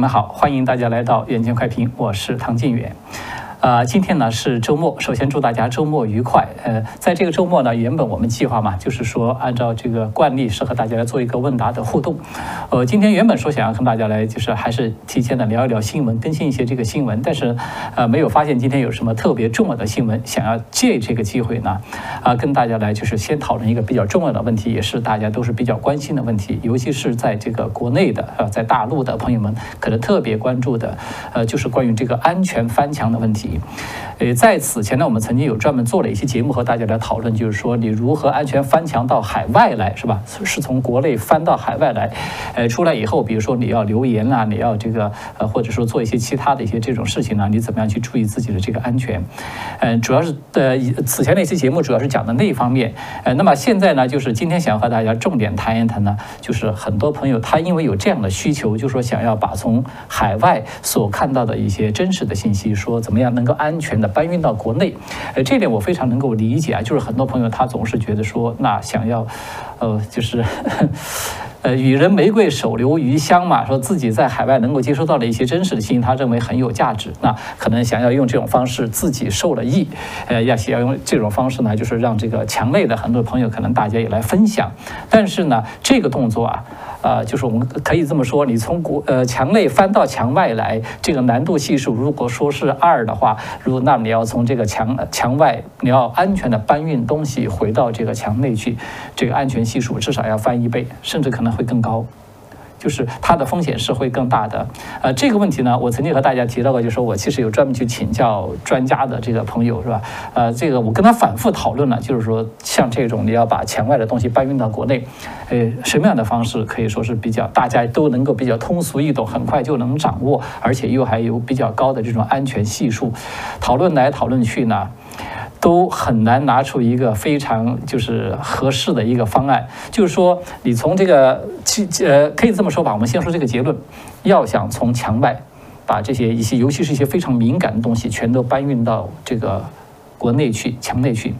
你们好，欢迎大家来到远见快评，我是唐晋远。呃，今天呢是周末，首先祝大家周末愉快。呃，在这个周末呢，原本我们计划嘛，就是说按照这个惯例，是和大家来做一个问答的互动。呃，今天原本说想要跟大家来，就是还是提前的聊一聊新闻，更新一些这个新闻，但是呃，没有发现今天有什么特别重要的新闻，想要借这个机会呢，啊，跟大家来就是先讨论一个比较重要的问题，也是大家都是比较关心的问题，尤其是在这个国内的呃，在大陆的朋友们可能特别关注的，呃，就是关于这个安全翻墙的问题。呃，在此前呢，我们曾经有专门做了一期节目和大家来讨论，就是说你如何安全翻墙到海外来，是吧？是从国内翻到海外来，呃，出来以后，比如说你要留言啦，你要这个呃，或者说做一些其他的一些这种事情呢，你怎么样去注意自己的这个安全？嗯，主要是呃，此前那期节目主要是讲的那一方面。呃，那么现在呢，就是今天想要和大家重点谈一谈呢，就是很多朋友他因为有这样的需求，就说想要把从海外所看到的一些真实的信息，说怎么样呢能够安全的搬运到国内，呃，这点我非常能够理解啊。就是很多朋友他总是觉得说，那想要，呃，就是，呃，予人玫瑰，手留余香嘛，说自己在海外能够接收到的一些真实的信息，他认为很有价值。那可能想要用这种方式自己受了益，呃，要想要用这种方式呢，就是让这个墙内的很多朋友可能大家也来分享。但是呢，这个动作啊。啊，就是我们可以这么说，你从国呃墙内翻到墙外来，这个难度系数如果说是二的话，如那你要从这个墙墙外，你要安全的搬运东西回到这个墙内去，这个安全系数至少要翻一倍，甚至可能会更高。就是它的风险是会更大的，呃，这个问题呢，我曾经和大家提到过，就是说我其实有专门去请教专家的这个朋友，是吧？呃，这个我跟他反复讨论了，就是说像这种你要把墙外的东西搬运到国内，呃，什么样的方式可以说是比较大家都能够比较通俗易懂，很快就能掌握，而且又还有比较高的这种安全系数，讨论来讨论去呢。都很难拿出一个非常就是合适的一个方案，就是说，你从这个其呃，可以这么说吧，我们先说这个结论，要想从墙外把这些一些，尤其是一些非常敏感的东西，全都搬运到这个国内去，墙内去。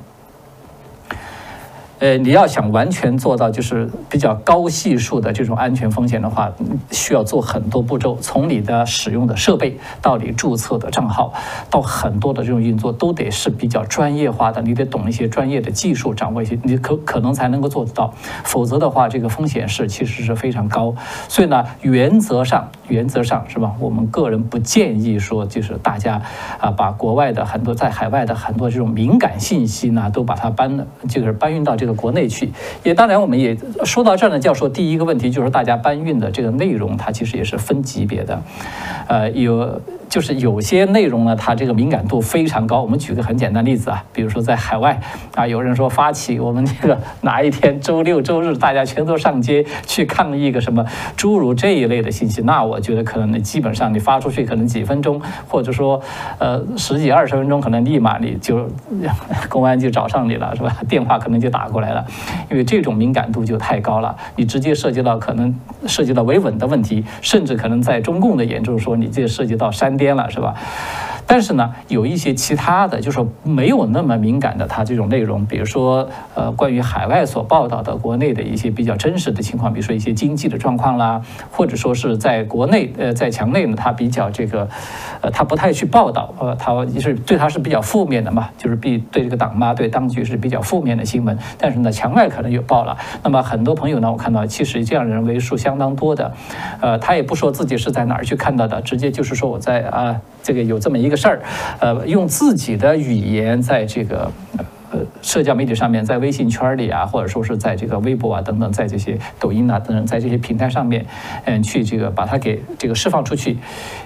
呃，你要想完全做到就是比较高系数的这种安全风险的话，需要做很多步骤，从你的使用的设备到你注册的账号，到很多的这种运作，都得是比较专业化的，你得懂一些专业的技术，掌握一些，你可可能才能够做得到，否则的话，这个风险是其实是非常高。所以呢，原则上，原则上是吧？我们个人不建议说，就是大家啊，把国外的很多在海外的很多这种敏感信息呢，都把它搬，就是搬运到这个。国内去，也当然，我们也说到这儿呢，教授第一个问题，就是大家搬运的这个内容，它其实也是分级别的，呃，有。就是有些内容呢，它这个敏感度非常高。我们举个很简单例子啊，比如说在海外啊，有人说发起我们这个哪一天周六周日大家全都上街去抗议一个什么诸如这一类的信息，那我觉得可能你基本上你发出去可能几分钟，或者说呃十几二十分钟，可能立马你就公安就找上你了，是吧？电话可能就打过来了，因为这种敏感度就太高了，你直接涉及到可能涉及到维稳的问题，甚至可能在中共的眼中说你这涉及到山。颠了是吧？但是呢，有一些其他的，就是没有那么敏感的，它这种内容，比如说，呃，关于海外所报道的国内的一些比较真实的情况，比如说一些经济的状况啦，或者说是在国内，呃，在墙内呢，它比较这个，呃，它不太去报道，呃，它是对它是比较负面的嘛，就是比对这个党嘛，对当局是比较负面的新闻。但是呢，墙外可能有报了。那么很多朋友呢，我看到其实这样人为数相当多的，呃，他也不说自己是在哪儿去看到的，直接就是说我在啊，这个有这么一个。事儿，呃，用自己的语言在这个。呃，社交媒体上面，在微信圈里啊，或者说是在这个微博啊等等，在这些抖音啊等等，在这些平台上面，嗯，去这个把它给这个释放出去，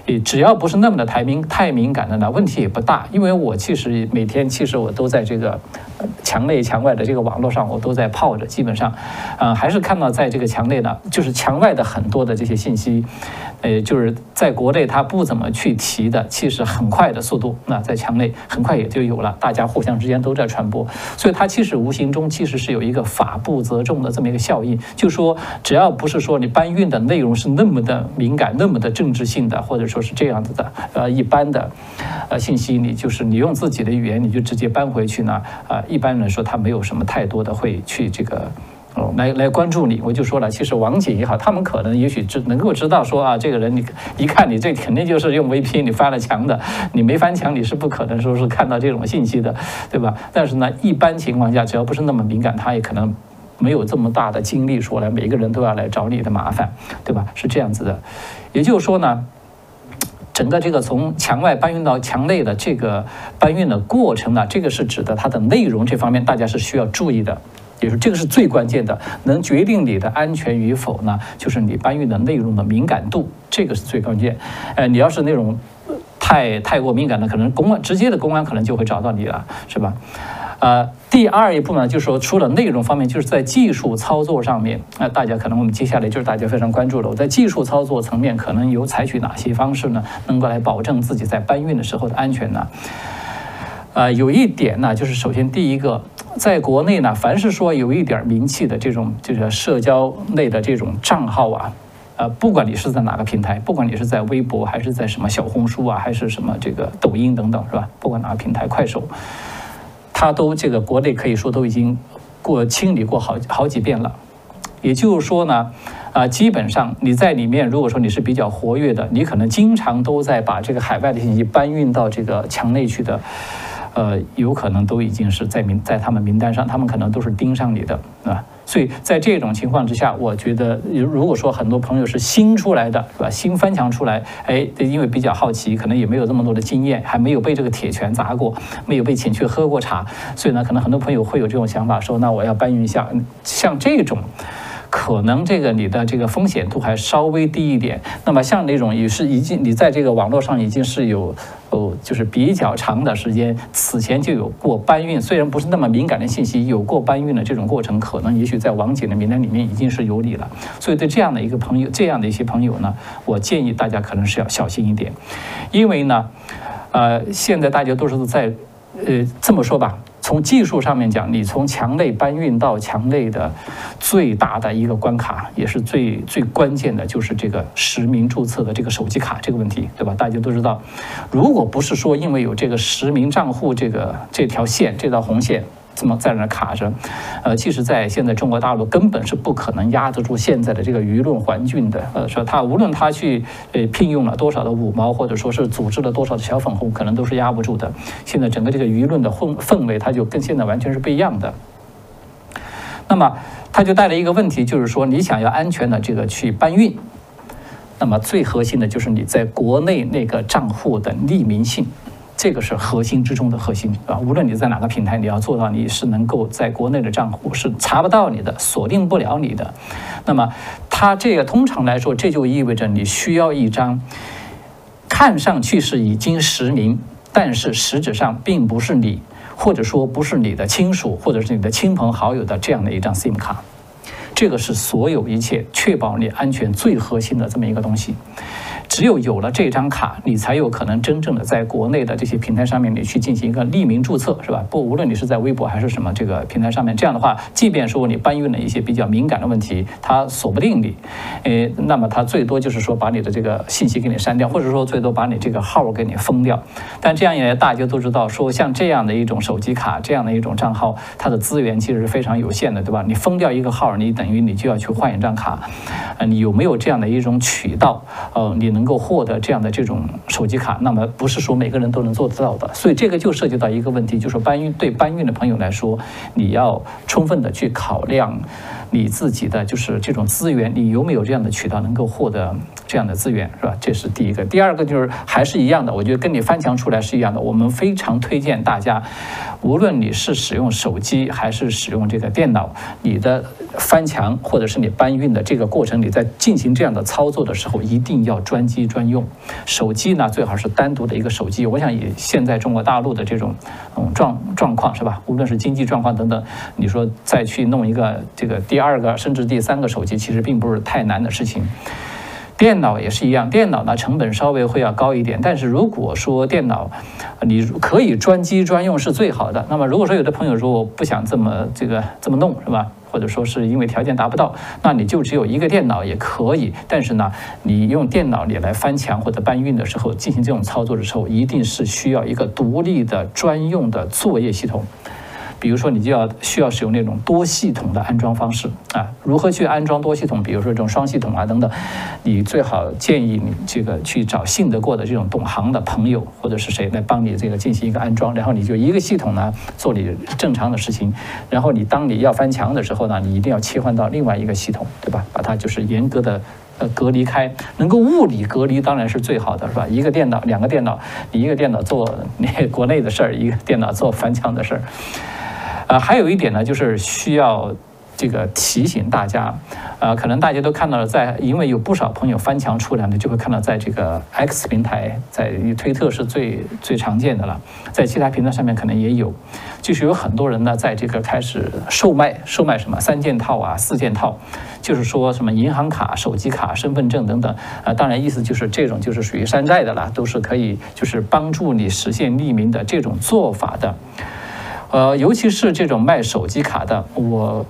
呃，只要不是那么的太敏太敏感的呢，问题也不大。因为我其实每天其实我都在这个墙内墙外的这个网络上，我都在泡着，基本上，呃，还是看到在这个墙内呢，就是墙外的很多的这些信息，呃，就是在国内他不怎么去提的，其实很快的速度，那在墙内很快也就有了，大家互相之间都在传播。所以它其实无形中其实是有一个法不责众的这么一个效应，就说只要不是说你搬运的内容是那么的敏感、那么的政治性的，或者说是这样子的，呃，一般的，呃，信息，你就是你用自己的语言你就直接搬回去呢，啊，一般来说他没有什么太多的会去这个。来来关注你。我就说了，其实网警也好，他们可能也许知能够知道说啊，这个人你一看你这肯定就是用 VPN 你翻了墙的，你没翻墙你是不可能说是看到这种信息的，对吧？但是呢，一般情况下，只要不是那么敏感，他也可能没有这么大的精力说来每个人都要来找你的麻烦，对吧？是这样子的。也就是说呢。整个这个从墙外搬运到墙内的这个搬运的过程呢，这个是指的它的内容这方面，大家是需要注意的，也是这个是最关键的，能决定你的安全与否呢，就是你搬运的内容的敏感度，这个是最关键。呃，你要是那种太太过敏感的，可能公安直接的公安可能就会找到你了，是吧？呃，第二一步呢，就是说，除了内容方面，就是在技术操作上面，那大家可能我们接下来就是大家非常关注的，我在技术操作层面可能有采取哪些方式呢，能够来保证自己在搬运的时候的安全呢？呃，有一点呢，就是首先第一个，在国内呢，凡是说有一点名气的这种就是社交类的这种账号啊，呃，不管你是在哪个平台，不管你是在微博还是在什么小红书啊，还是什么这个抖音等等，是吧？不管哪个平台，快手。它都这个国内可以说都已经过清理过好好几遍了，也就是说呢，啊，基本上你在里面，如果说你是比较活跃的，你可能经常都在把这个海外的信息搬运到这个墙内去的。呃，有可能都已经是在名在他们名单上，他们可能都是盯上你的，啊。所以在这种情况之下，我觉得，如果说很多朋友是新出来的，是吧？新翻墙出来，哎，因为比较好奇，可能也没有这么多的经验，还没有被这个铁拳砸过，没有被请去喝过茶，所以呢，可能很多朋友会有这种想法，说那我要搬运一下，像这种。可能这个你的这个风险度还稍微低一点。那么像那种也是已经你在这个网络上已经是有哦，就是比较长的时间，此前就有过搬运，虽然不是那么敏感的信息，有过搬运的这种过程，可能也许在网警的名单里面已经是有你了。所以对这样的一个朋友，这样的一些朋友呢，我建议大家可能是要小心一点，因为呢，呃，现在大家都是在，呃，这么说吧。从技术上面讲，你从墙内搬运到墙内的最大的一个关卡，也是最最关键的，就是这个实名注册的这个手机卡这个问题，对吧？大家都知道，如果不是说因为有这个实名账户这个这条线这道红线。这么在那卡着，呃，其实，在现在中国大陆根本是不可能压得住现在的这个舆论环境的。呃，说他无论他去呃聘用了多少的五毛，或者说是组织了多少的小粉红，可能都是压不住的。现在整个这个舆论的氛氛围，它就跟现在完全是不一样的。那么，他就带来一个问题，就是说，你想要安全的这个去搬运，那么最核心的就是你在国内那个账户的匿名性。这个是核心之中的核心啊！无论你在哪个平台，你要做到你是能够在国内的账户是查不到你的，锁定不了你的。那么，它这个通常来说，这就意味着你需要一张看上去是已经实名，但是实质上并不是你，或者说不是你的亲属，或者是你的亲朋好友的这样的一张 SIM 卡。这个是所有一切确保你安全最核心的这么一个东西。只有有了这张卡，你才有可能真正的在国内的这些平台上面，你去进行一个匿名注册，是吧？不，无论你是在微博还是什么这个平台上面，这样的话，即便说你搬运了一些比较敏感的问题，它锁不定你，诶，那么它最多就是说把你的这个信息给你删掉，或者说最多把你这个号给你封掉。但这样一来，大家都知道，说像这样的一种手机卡，这样的一种账号，它的资源其实是非常有限的，对吧？你封掉一个号，你等于你就要去换一张卡，呃，你有没有这样的一种渠道？呃，你。能能够获得这样的这种手机卡，那么不是说每个人都能做得到的，所以这个就涉及到一个问题，就是搬运对搬运的朋友来说，你要充分的去考量你自己的就是这种资源，你有没有这样的渠道能够获得这样的资源，是吧？这是第一个。第二个就是还是一样的，我觉得跟你翻墙出来是一样的。我们非常推荐大家，无论你是使用手机还是使用这个电脑，你的翻墙或者是你搬运的这个过程，你在进行这样的操作的时候，一定要专。机专用，手机呢最好是单独的一个手机。我想以现在中国大陆的这种嗯状状况是吧？无论是经济状况等等，你说再去弄一个这个第二二个甚至第三个手机，其实并不是太难的事情。电脑也是一样，电脑呢成本稍微会要高一点，但是如果说电脑你可以专机专用是最好的。那么如果说有的朋友说我不想这么这个这么弄是吧？或者说是因为条件达不到，那你就只有一个电脑也可以。但是呢，你用电脑你来翻墙或者搬运的时候，进行这种操作的时候，一定是需要一个独立的专用的作业系统。比如说你就要需要使用那种多系统的安装方式啊。如何去安装多系统？比如说这种双系统啊等等，你最好建议你这个去找信得过的这种懂行的朋友或者是谁来帮你这个进行一个安装，然后你就一个系统呢做你正常的事情，然后你当你要翻墙的时候呢，你一定要切换到另外一个系统，对吧？把它就是严格的。呃，隔离开，能够物理隔离当然是最好的，是吧？一个电脑，两个电脑，你一个电脑做那国内的事儿，一个电脑做翻墙的事儿。呃，还有一点呢，就是需要。这个提醒大家，呃，可能大家都看到了，在因为有不少朋友翻墙出来呢，就会看到在这个 X 平台，在推特是最最常见的了，在其他平台上面可能也有，就是有很多人呢，在这个开始售卖售卖什么三件套啊、四件套，就是说什么银行卡、手机卡、身份证等等，啊，当然意思就是这种就是属于山寨的了，都是可以就是帮助你实现匿名的这种做法的，呃，尤其是这种卖手机卡的，我。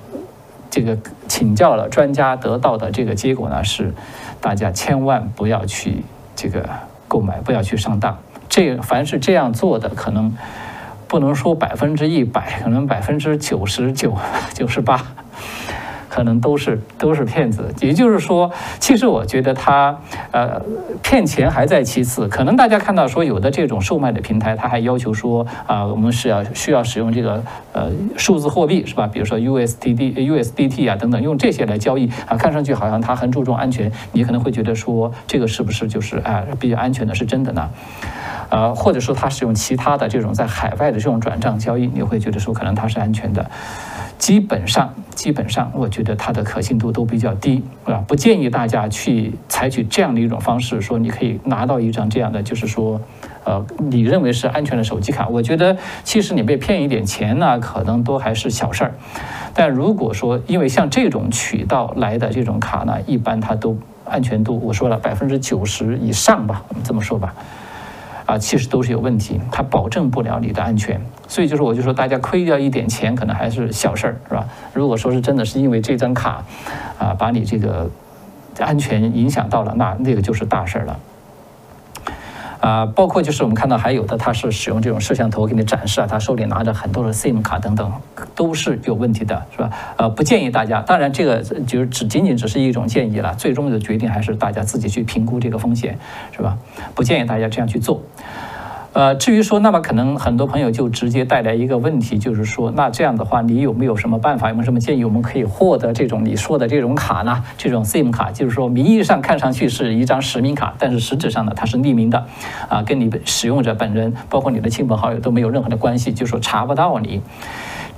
这个请教了专家得到的这个结果呢是，大家千万不要去这个购买，不要去上当。这凡是这样做的，可能不能说百分之一百，可能百分之九十九、九十八。可能都是都是骗子，也就是说，其实我觉得他呃骗钱还在其次。可能大家看到说有的这种售卖的平台，他还要求说啊，我们是要需要使用这个呃数字货币是吧？比如说 USDT、USDT 啊等等，用这些来交易啊，看上去好像他很注重安全，你可能会觉得说这个是不是就是啊比较安全的，是真的呢？呃，或者说他使用其他的这种在海外的这种转账交易，你会觉得说可能他是安全的。基本上，基本上，我觉得它的可信度都比较低，啊？不建议大家去采取这样的一种方式，说你可以拿到一张这样的，就是说，呃，你认为是安全的手机卡。我觉得，其实你被骗一点钱呢，可能都还是小事儿。但如果说，因为像这种渠道来的这种卡呢，一般它都安全度，我说了百分之九十以上吧，我们这么说吧。啊，其实都是有问题，它保证不了你的安全，所以就是我就说，大家亏掉一点钱可能还是小事儿，是吧？如果说是真的是因为这张卡，啊，把你这个安全影响到了，那那个就是大事儿了。啊，包括就是我们看到还有的，他是使用这种摄像头给你展示啊，他手里拿着很多的 SIM 卡等等，都是有问题的，是吧？呃，不建议大家，当然这个就是只仅仅只是一种建议了，最终的决定还是大家自己去评估这个风险，是吧？不建议大家这样去做。呃，至于说，那么可能很多朋友就直接带来一个问题，就是说，那这样的话，你有没有什么办法，有没有什么建议，我们可以获得这种你说的这种卡呢？这种 SIM 卡，就是说名义上看上去是一张实名卡，但是实质上呢，它是匿名的，啊，跟你使用者本人，包括你的亲朋好友都没有任何的关系，就是说查不到你。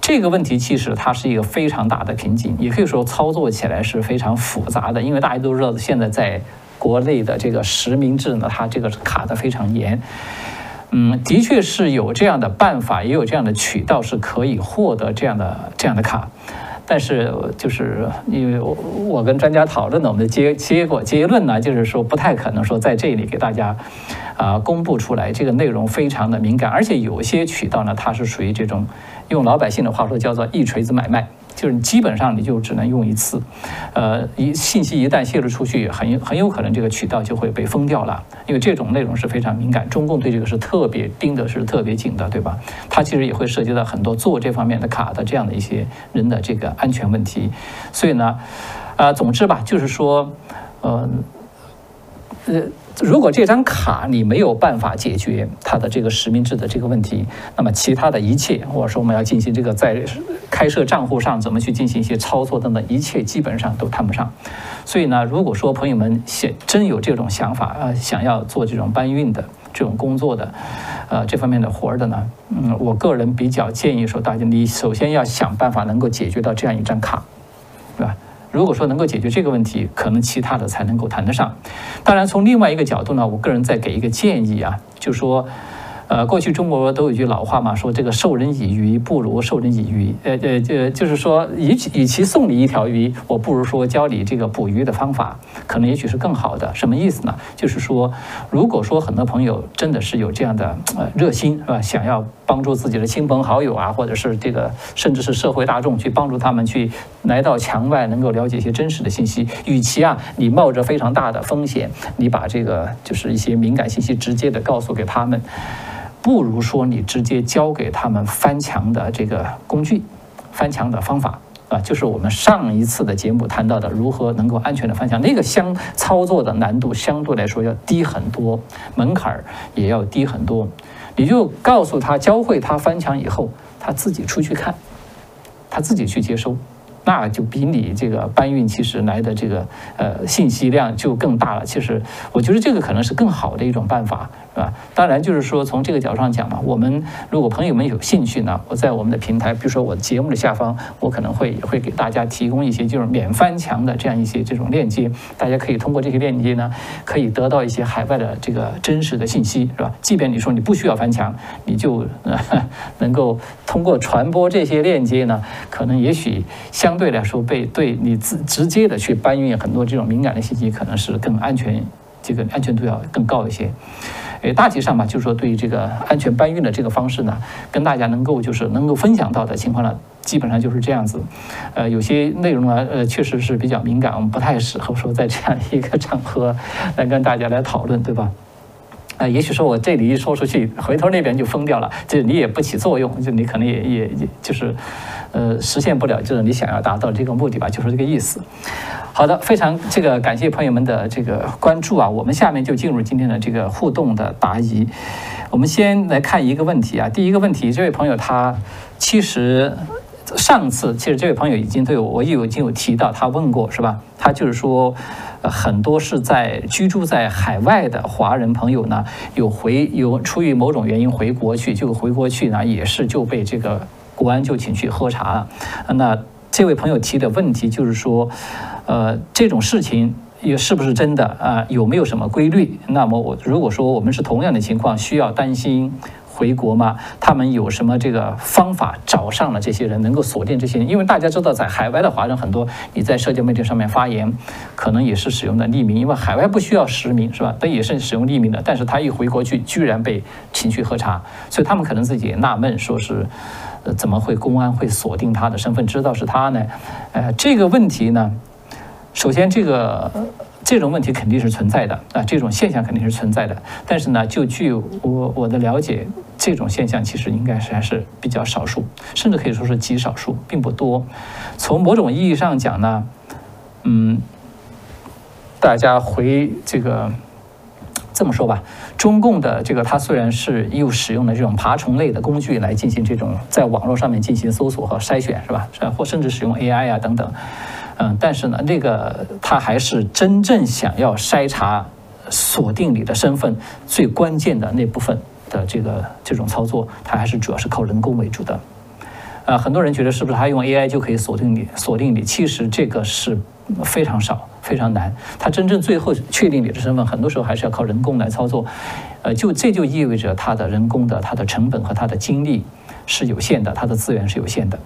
这个问题其实它是一个非常大的瓶颈，也可以说操作起来是非常复杂的，因为大家都知道，现在在国内的这个实名制呢，它这个卡的非常严。嗯，的确是有这样的办法，也有这样的渠道是可以获得这样的这样的卡，但是就是因为我我跟专家讨论的，我们的结结果结论呢，就是说不太可能说在这里给大家啊公布出来，这个内容非常的敏感，而且有些渠道呢，它是属于这种用老百姓的话说叫做一锤子买卖。就是基本上你就只能用一次，呃，一信息一旦泄露出去，很很有可能这个渠道就会被封掉了，因为这种内容是非常敏感，中共对这个是特别盯的是特别紧的，对吧？它其实也会涉及到很多做这方面的卡的这样的一些人的这个安全问题，所以呢，呃，总之吧，就是说，呃，呃。如果这张卡你没有办法解决它的这个实名制的这个问题，那么其他的一切，或者说我们要进行这个在开设账户上怎么去进行一些操作等等，一切基本上都谈不上。所以呢，如果说朋友们想真有这种想法，呃，想要做这种搬运的这种工作的，呃，这方面的活儿的呢，嗯，我个人比较建议说，大家你首先要想办法能够解决到这样一张卡，如果说能够解决这个问题，可能其他的才能够谈得上。当然，从另外一个角度呢，我个人再给一个建议啊，就说。呃，过去中国都有句老话嘛，说这个授人以鱼不如授人以渔。呃呃，就就是说，与其与其送你一条鱼，我不如说教你这个捕鱼的方法，可能也许是更好的。什么意思呢？就是说，如果说很多朋友真的是有这样的呃热心，是吧？想要帮助自己的亲朋好友啊，或者是这个甚至是社会大众去帮助他们去来到墙外，能够了解一些真实的信息，与其啊你冒着非常大的风险，你把这个就是一些敏感信息直接的告诉给他们。不如说你直接教给他们翻墙的这个工具，翻墙的方法。啊，就是我们上一次的节目谈到的，如何能够安全的翻墙，那个相操作的难度相对来说要低很多，门槛也要低很多。你就告诉他，教会他翻墙以后，他自己出去看，他自己去接收。那就比你这个搬运其实来的这个呃信息量就更大了。其实我觉得这个可能是更好的一种办法，是吧？当然就是说从这个角度上讲嘛，我们如果朋友们有兴趣呢，我在我们的平台，比如说我节目的下方，我可能会也会给大家提供一些就是免翻墙的这样一些这种链接，大家可以通过这些链接呢，可以得到一些海外的这个真实的信息，是吧？即便你说你不需要翻墙，你就 能够通过传播这些链接呢，可能也许相对来说，被对你自直接的去搬运很多这种敏感的信息，可能是更安全，这个安全度要更高一些。诶，大体上嘛，就是说对于这个安全搬运的这个方式呢，跟大家能够就是能够分享到的情况呢，基本上就是这样子。呃，有些内容呢，呃，确实是比较敏感，我们不太适合说在这样一个场合来跟大家来讨论，对吧？啊，也许说我这里一说出去，回头那边就封掉了，就你也不起作用，就你可能也也也就是，呃，实现不了就是你想要达到这个目的吧，就是这个意思。好的，非常这个感谢朋友们的这个关注啊，我们下面就进入今天的这个互动的答疑。我们先来看一个问题啊，第一个问题，这位朋友他其实。上次其实这位朋友已经对我，我有已经有提到，他问过是吧？他就是说，呃，很多是在居住在海外的华人朋友呢，有回有出于某种原因回国去，就回国去呢，也是就被这个国安就请去喝茶了。那这位朋友提的问题就是说，呃，这种事情也是不是真的啊？有没有什么规律？那么我如果说我们是同样的情况，需要担心？回国吗？他们有什么这个方法找上了这些人，能够锁定这些人？因为大家知道，在海外的华人很多，你在社交媒体上面发言，可能也是使用的匿名，因为海外不需要实名，是吧？他也是使用匿名的。但是他一回国去，居然被请去喝茶，所以他们可能自己也纳闷，说是，怎么会公安会锁定他的身份，知道是他呢？呃，这个问题呢，首先这个。这种问题肯定是存在的啊，这种现象肯定是存在的。但是呢，就据我我的了解，这种现象其实应该是还是比较少数，甚至可以说是极少数，并不多。从某种意义上讲呢，嗯，大家回这个这么说吧，中共的这个它虽然是又使用了这种爬虫类的工具来进行这种在网络上面进行搜索和筛选，是吧？或甚至使用 AI 啊等等。嗯，但是呢，这个他还是真正想要筛查、锁定你的身份最关键的那部分的这个这种操作，他还是主要是靠人工为主的。啊，很多人觉得是不是他用 AI 就可以锁定你？锁定你，其实这个是非常少、非常难。他真正最后确定你的身份，很多时候还是要靠人工来操作。呃，就这就意味着他的人工的、他的成本和他的精力是有限的，他的资源是有限的。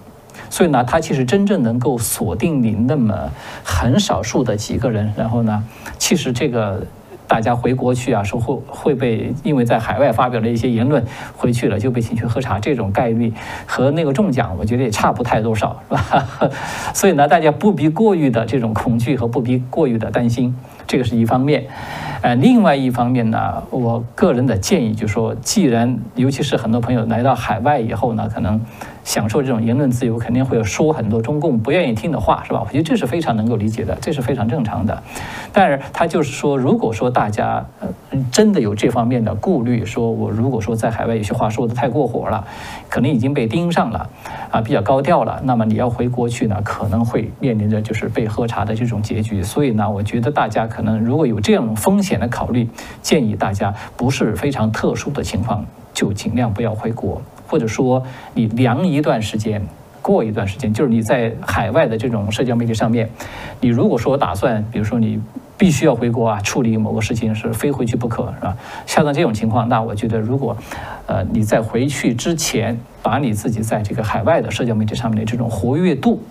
所以呢，它其实真正能够锁定你那么很少数的几个人，然后呢，其实这个大家回国去啊，说会会被因为在海外发表了一些言论，回去了就被请去喝茶，这种概率和那个中奖，我觉得也差不太多少，是吧？所以呢，大家不必过于的这种恐惧和不必过于的担心，这个是一方面。呃，另外一方面呢，我个人的建议就是说，既然尤其是很多朋友来到海外以后呢，可能。享受这种言论自由，肯定会有说很多中共不愿意听的话，是吧？我觉得这是非常能够理解的，这是非常正常的。但是他就是说，如果说大家真的有这方面的顾虑，说我如果说在海外有些话说的太过火了，可能已经被盯上了，啊，比较高调了，那么你要回国去呢，可能会面临着就是被喝茶的这种结局。所以呢，我觉得大家可能如果有这样风险的考虑，建议大家不是非常特殊的情况，就尽量不要回国。或者说，你凉一段时间，过一段时间，就是你在海外的这种社交媒体上面，你如果说打算，比如说你必须要回国啊，处理某个事情是非回去不可，是吧？像这种情况，那我觉得，如果呃你在回去之前，把你自己在这个海外的社交媒体上面的这种活跃度，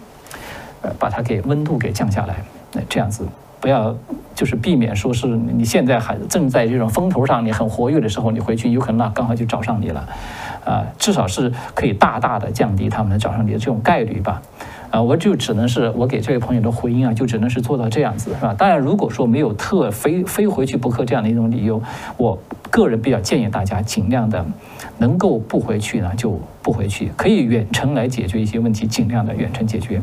呃，把它给温度给降下来，那这样子。不要，就是避免说是你现在还正在这种风头上，你很活跃的时候，你回去有可能那刚好就找上你了，啊，至少是可以大大的降低他们的找上你的这种概率吧。啊，我就只能是我给这位朋友的回应啊，就只能是做到这样子，是吧？当然，如果说没有特非非回去不可这样的一种理由，我个人比较建议大家尽量的能够不回去呢就不回去，可以远程来解决一些问题，尽量的远程解决。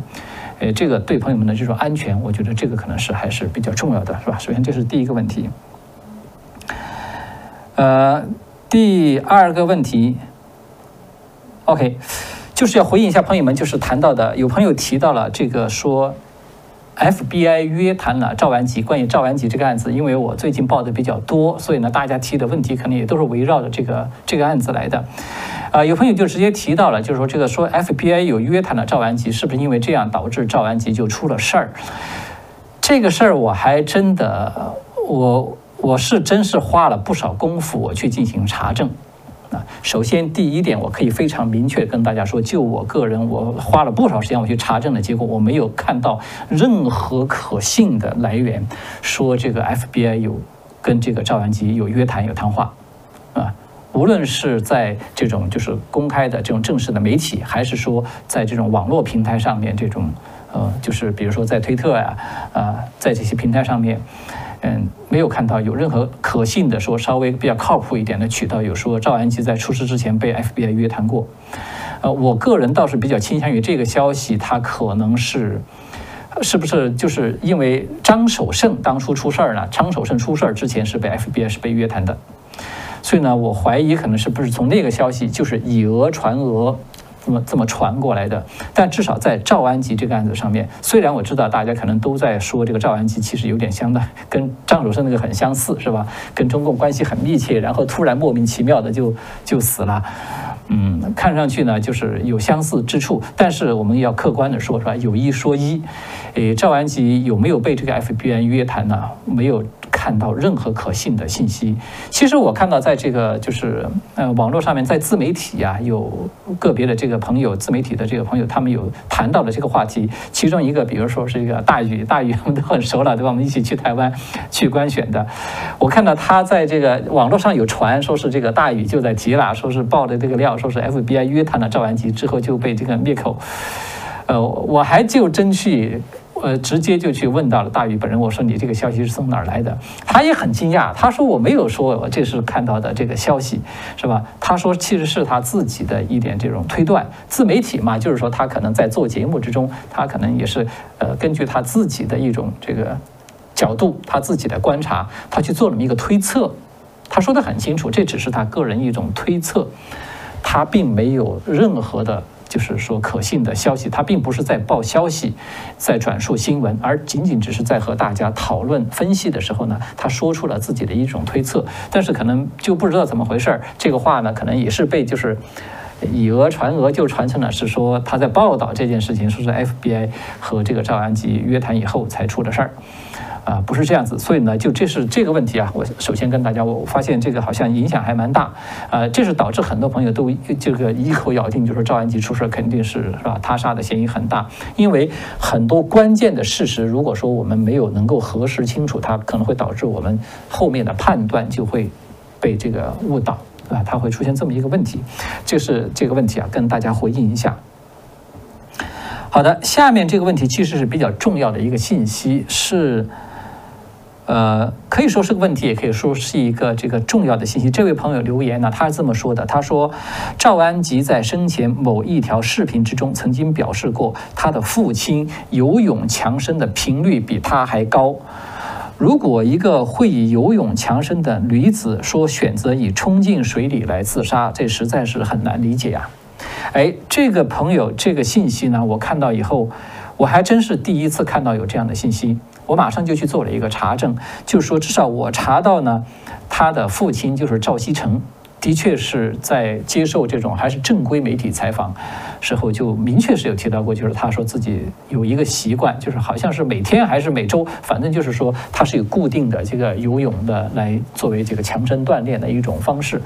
呃，这个对朋友们的这种安全，我觉得这个可能是还是比较重要的，是吧？首先这是第一个问题。呃，第二个问题，OK。就是要回应一下朋友们，就是谈到的，有朋友提到了这个说，FBI 约谈了赵完吉。关于赵完吉这个案子，因为我最近报的比较多，所以呢，大家提的问题可能也都是围绕着这个这个案子来的。啊，有朋友就直接提到了，就是说这个说 FBI 有约谈了赵完吉，是不是因为这样导致赵完吉就出了事儿？这个事儿我还真的，我我是真是花了不少功夫我去进行查证。啊，首先第一点，我可以非常明确跟大家说，就我个人，我花了不少时间我去查证的结果，我没有看到任何可信的来源说这个 FBI 有跟这个赵安吉有约谈有谈话，啊，无论是在这种就是公开的这种正式的媒体，还是说在这种网络平台上面这种，呃，就是比如说在推特呀，啊，在这些平台上面。嗯，没有看到有任何可信的说稍微比较靠谱一点的渠道有说赵安吉在出事之前被 FBI 约谈过。呃，我个人倒是比较倾向于这个消息，它可能是是不是就是因为张守胜当初出事儿了？张守胜出事儿之前是被 FBI 是被约谈的，所以呢，我怀疑可能是不是从那个消息就是以讹传讹。这么这么传过来的，但至少在赵安吉这个案子上面，虽然我知道大家可能都在说这个赵安吉其实有点相当 跟张汝生那个很相似，是吧？跟中共关系很密切，然后突然莫名其妙的就就死了。嗯，看上去呢就是有相似之处，但是我们要客观的说，是吧？有一说一，诶，赵安吉有没有被这个 FBI 约谈呢？没有看到任何可信的信息。其实我看到在这个就是呃网络上面，在自媒体啊，有个别的这个朋友，自媒体的这个朋友，他们有谈到了这个话题。其中一个，比如说是一个大宇，大宇我们都很熟了，对吧？我们一起去台湾去观选的。我看到他在这个网络上有传说是这个大宇就在提了，说是爆的这个料。说是 FBI 约谈了赵安吉之后就被这个灭口，呃，我还就真去，呃，直接就去问到了大宇本人。我说你这个消息是从哪儿来的？他也很惊讶，他说我没有说我这是看到的这个消息，是吧？他说其实是他自己的一点这种推断，自媒体嘛，就是说他可能在做节目之中，他可能也是呃根据他自己的一种这个角度，他自己的观察，他去做了么一个推测。他说的很清楚，这只是他个人一种推测。他并没有任何的，就是说可信的消息，他并不是在报消息，在转述新闻，而仅仅只是在和大家讨论分析的时候呢，他说出了自己的一种推测，但是可能就不知道怎么回事儿，这个话呢，可能也是被就是以讹传讹，就传成了是说他在报道这件事情，说是 FBI 和这个赵安吉约谈以后才出的事儿。啊，不是这样子，所以呢，就这是这个问题啊。我首先跟大家，我发现这个好像影响还蛮大，呃，这是导致很多朋友都这个一口咬定，就说赵安吉出事肯定是是吧，他杀的嫌疑很大。因为很多关键的事实，如果说我们没有能够核实清楚，它可能会导致我们后面的判断就会被这个误导，啊？它会出现这么一个问题，这是这个问题啊，跟大家回应一下。好的，下面这个问题其实是比较重要的一个信息是。呃，可以说是个问题，也可以说是一个这个重要的信息。这位朋友留言呢，他是这么说的：他说，赵安吉在生前某一条视频之中曾经表示过，他的父亲游泳强身的频率比他还高。如果一个会以游泳强身的女子说选择以冲进水里来自杀，这实在是很难理解呀。哎，这个朋友这个信息呢，我看到以后，我还真是第一次看到有这样的信息。我马上就去做了一个查证，就是说，至少我查到呢，他的父亲就是赵锡成。的确是在接受这种还是正规媒体采访时候，就明确是有提到过，就是他说自己有一个习惯，就是好像是每天还是每周，反正就是说他是有固定的这个游泳的来作为这个强身锻炼的一种方式。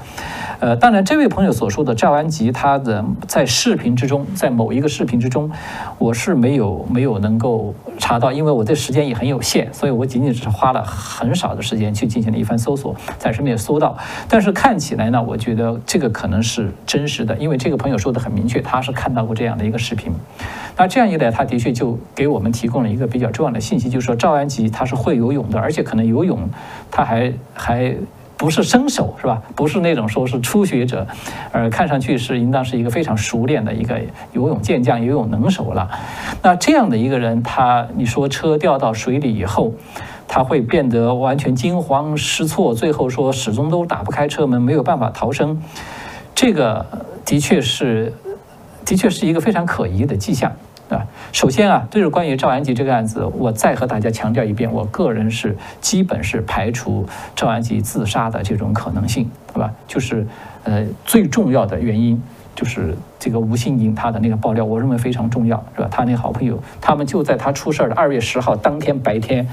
呃，当然这位朋友所说的赵安吉，他的在视频之中，在某一个视频之中，我是没有没有能够查到，因为我这时间也很有限，所以我仅仅只是花了很少的时间去进行了一番搜索，暂时没有搜到。但是看起来呢。我觉得这个可能是真实的，因为这个朋友说的很明确，他是看到过这样的一个视频。那这样一来，他的确就给我们提供了一个比较重要的信息，就是说赵安吉他是会游泳的，而且可能游泳他还还不是生手，是吧？不是那种说是初学者，而看上去是应当是一个非常熟练的一个游泳健将、游泳能手了。那这样的一个人，他你说车掉到水里以后，他会变得完全惊慌失措，最后说始终都打不开车门，没有办法逃生，这个的确是。的确是一个非常可疑的迹象，啊。首先啊，对于关于赵安吉这个案子，我再和大家强调一遍，我个人是基本是排除赵安吉自杀的这种可能性，对吧？就是呃，最重要的原因就是这个吴信英他的那个爆料，我认为非常重要，是吧？他那好朋友，他们就在他出事儿的二月十号当天白天，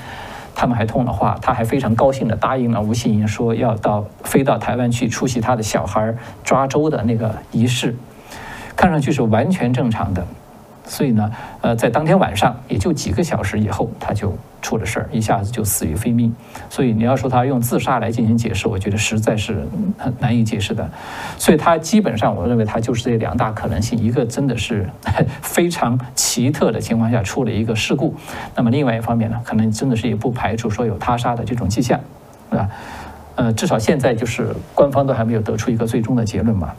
他们还通了话，他还非常高兴地答应了吴信英说要到飞到台湾去出席他的小孩抓周的那个仪式。看上去是完全正常的，所以呢，呃，在当天晚上也就几个小时以后，他就出了事儿，一下子就死于非命。所以你要说他用自杀来进行解释，我觉得实在是很难以解释的。所以他基本上，我认为他就是这两大可能性：一个真的是 非常奇特的情况下出了一个事故；那么另外一方面呢，可能真的是也不排除说有他杀的这种迹象，是吧？呃，至少现在就是官方都还没有得出一个最终的结论嘛。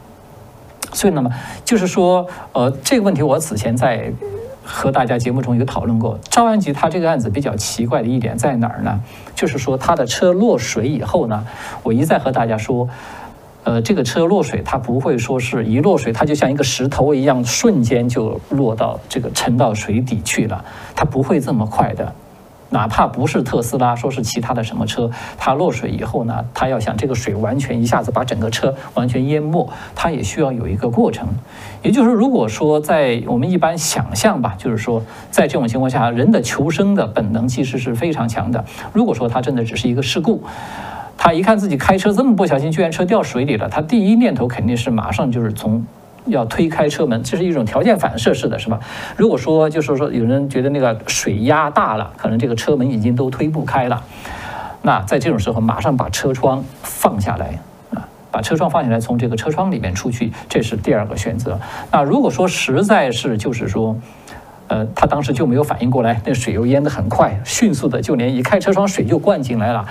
所以，那么就是说，呃，这个问题我此前在和大家节目中有讨论过。赵安吉他这个案子比较奇怪的一点在哪儿呢？就是说他的车落水以后呢，我一再和大家说，呃，这个车落水，它不会说是一落水，它就像一个石头一样，瞬间就落到这个沉到水底去了，它不会这么快的。哪怕不是特斯拉，说是其他的什么车，它落水以后呢，它要想这个水完全一下子把整个车完全淹没，它也需要有一个过程。也就是，如果说在我们一般想象吧，就是说在这种情况下，人的求生的本能其实是非常强的。如果说它真的只是一个事故，他一看自己开车这么不小心，居然车掉水里了，他第一念头肯定是马上就是从。要推开车门，这是一种条件反射式的，是吧？如果说就是说有人觉得那个水压大了，可能这个车门已经都推不开了，那在这种时候马上把车窗放下来啊，把车窗放下来，从这个车窗里面出去，这是第二个选择。那如果说实在是就是说，呃，他当时就没有反应过来，那水又淹得很快，迅速的就连一开车窗水就灌进来了。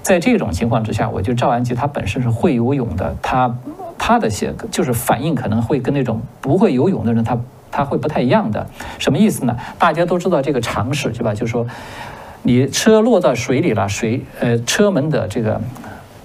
在这种情况之下，我觉得赵安吉他本身是会游泳的，他。他的些就是反应可能会跟那种不会游泳的人，他他会不太一样的。什么意思呢？大家都知道这个常识，对吧？就是说，你车落到水里了，水呃车门的这个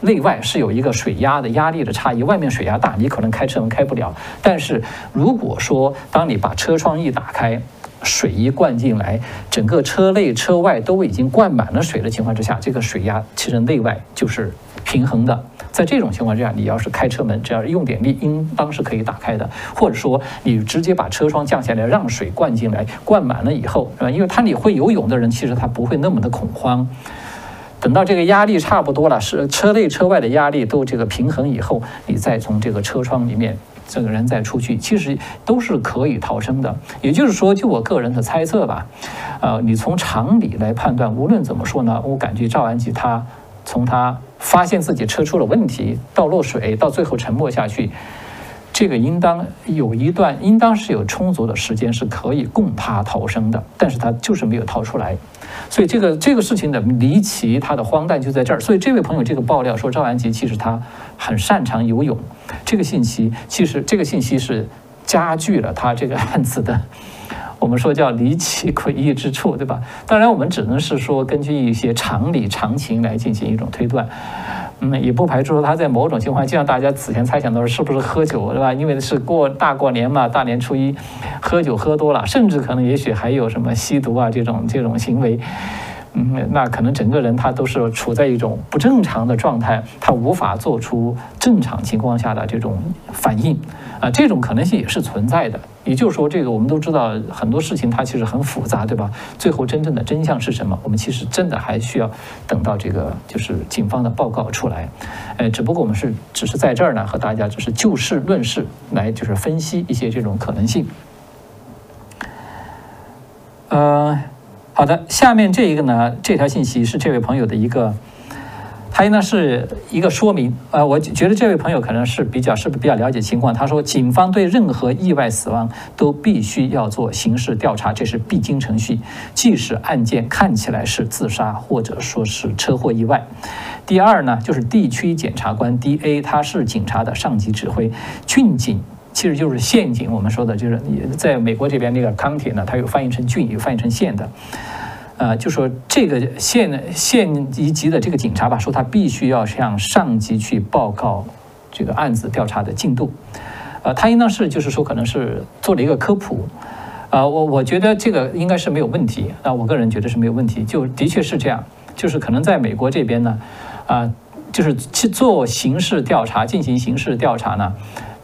内外是有一个水压的压力的差异，外面水压大，你可能开车门开不了。但是如果说当你把车窗一打开，水一灌进来，整个车内车外都已经灌满了水的情况之下，这个水压其实内外就是平衡的。在这种情况之下，你要是开车门，只要用点力，应当是可以打开的。或者说，你直接把车窗降下来，让水灌进来，灌满了以后，是吧？因为他你会游泳的人，其实他不会那么的恐慌。等到这个压力差不多了，是车内车外的压力都这个平衡以后，你再从这个车窗里面这个人再出去，其实都是可以逃生的。也就是说，就我个人的猜测吧，呃，你从常理来判断，无论怎么说呢，我感觉赵安吉他。从他发现自己车出了问题，到落水，到最后沉没下去，这个应当有一段，应当是有充足的时间是可以供他逃生的，但是他就是没有逃出来，所以这个这个事情的离奇，它的荒诞就在这儿。所以这位朋友这个爆料说赵安吉其实他很擅长游泳，这个信息其实这个信息是加剧了他这个案子的。我们说叫离奇诡异之处，对吧？当然，我们只能是说根据一些常理常情来进行一种推断，嗯，也不排除他在某种情况，就像大家此前猜想的是不是喝酒，是吧？因为是过大过年嘛，大年初一喝酒喝多了，甚至可能也许还有什么吸毒啊这种这种行为。嗯，那可能整个人他都是处在一种不正常的状态，他无法做出正常情况下的这种反应，啊，这种可能性也是存在的。也就是说，这个我们都知道很多事情它其实很复杂，对吧？最后真正的真相是什么？我们其实真的还需要等到这个就是警方的报告出来，呃，只不过我们是只是在这儿呢和大家就是就事论事来就是分析一些这种可能性，呃。好的，下面这一个呢，这条信息是这位朋友的一个，他还有呢是一个说明，呃，我觉得这位朋友可能是比较是不是比较了解情况。他说，警方对任何意外死亡都必须要做刑事调查，这是必经程序，即使案件看起来是自杀或者说是车祸意外。第二呢，就是地区检察官 D.A，他是警察的上级指挥，郡警其实就是陷阱，我们说的就是在美国这边那个 county 呢，它有翻译成郡，有翻译成县的。呃，就说这个县县一级的这个警察吧，说他必须要向上级去报告这个案子调查的进度。呃，他应当是就是说可能是做了一个科普。呃，我我觉得这个应该是没有问题。啊，我个人觉得是没有问题，就的确是这样。就是可能在美国这边呢，啊，就是去做刑事调查，进行刑事调查呢，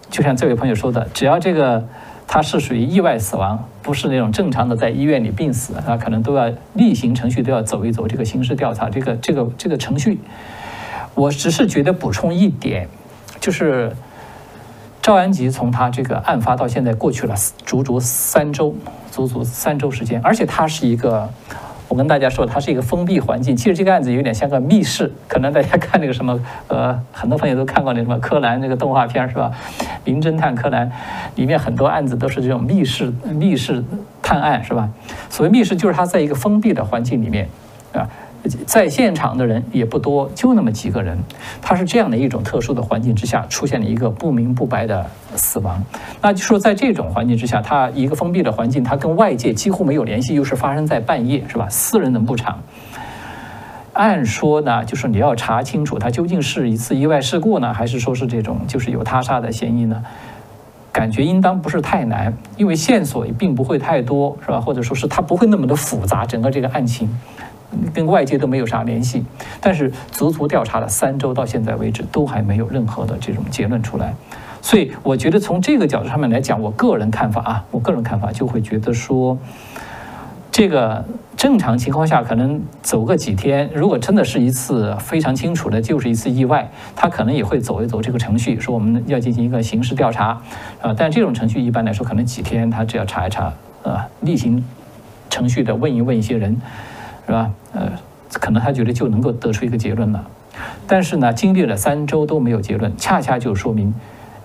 就像这位朋友说的，只要这个。他是属于意外死亡，不是那种正常的在医院里病死，啊，可能都要例行程序都要走一走这个刑事调查这个这个这个程序。我只是觉得补充一点，就是赵安吉从他这个案发到现在过去了足足三周，足足三周时间，而且他是一个。我跟大家说，它是一个封闭环境。其实这个案子有点像个密室，可能大家看那个什么，呃，很多朋友都看过那什么柯南那个动画片是吧？名侦探柯南里面很多案子都是这种密室密室探案是吧？所谓密室，就是它在一个封闭的环境里面，啊。在现场的人也不多，就那么几个人。他是这样的一种特殊的环境之下，出现了一个不明不白的死亡。那就说在这种环境之下，他一个封闭的环境，他跟外界几乎没有联系，又是发生在半夜，是吧？私人的牧场。按说呢，就是你要查清楚，他究竟是一次意外事故呢，还是说是这种就是有他杀的嫌疑呢？感觉应当不是太难，因为线索也并不会太多，是吧？或者说是它不会那么的复杂，整个这个案情。跟外界都没有啥联系，但是足足调查了三周，到现在为止都还没有任何的这种结论出来，所以我觉得从这个角度上面来讲，我个人看法啊，我个人看法就会觉得说，这个正常情况下可能走个几天，如果真的是一次非常清楚的就是一次意外，他可能也会走一走这个程序，说我们要进行一个刑事调查，啊，但这种程序一般来说可能几天，他只要查一查，呃，例行程序的问一问一些人。是吧？呃，可能他觉得就能够得出一个结论了，但是呢，经历了三周都没有结论，恰恰就说明，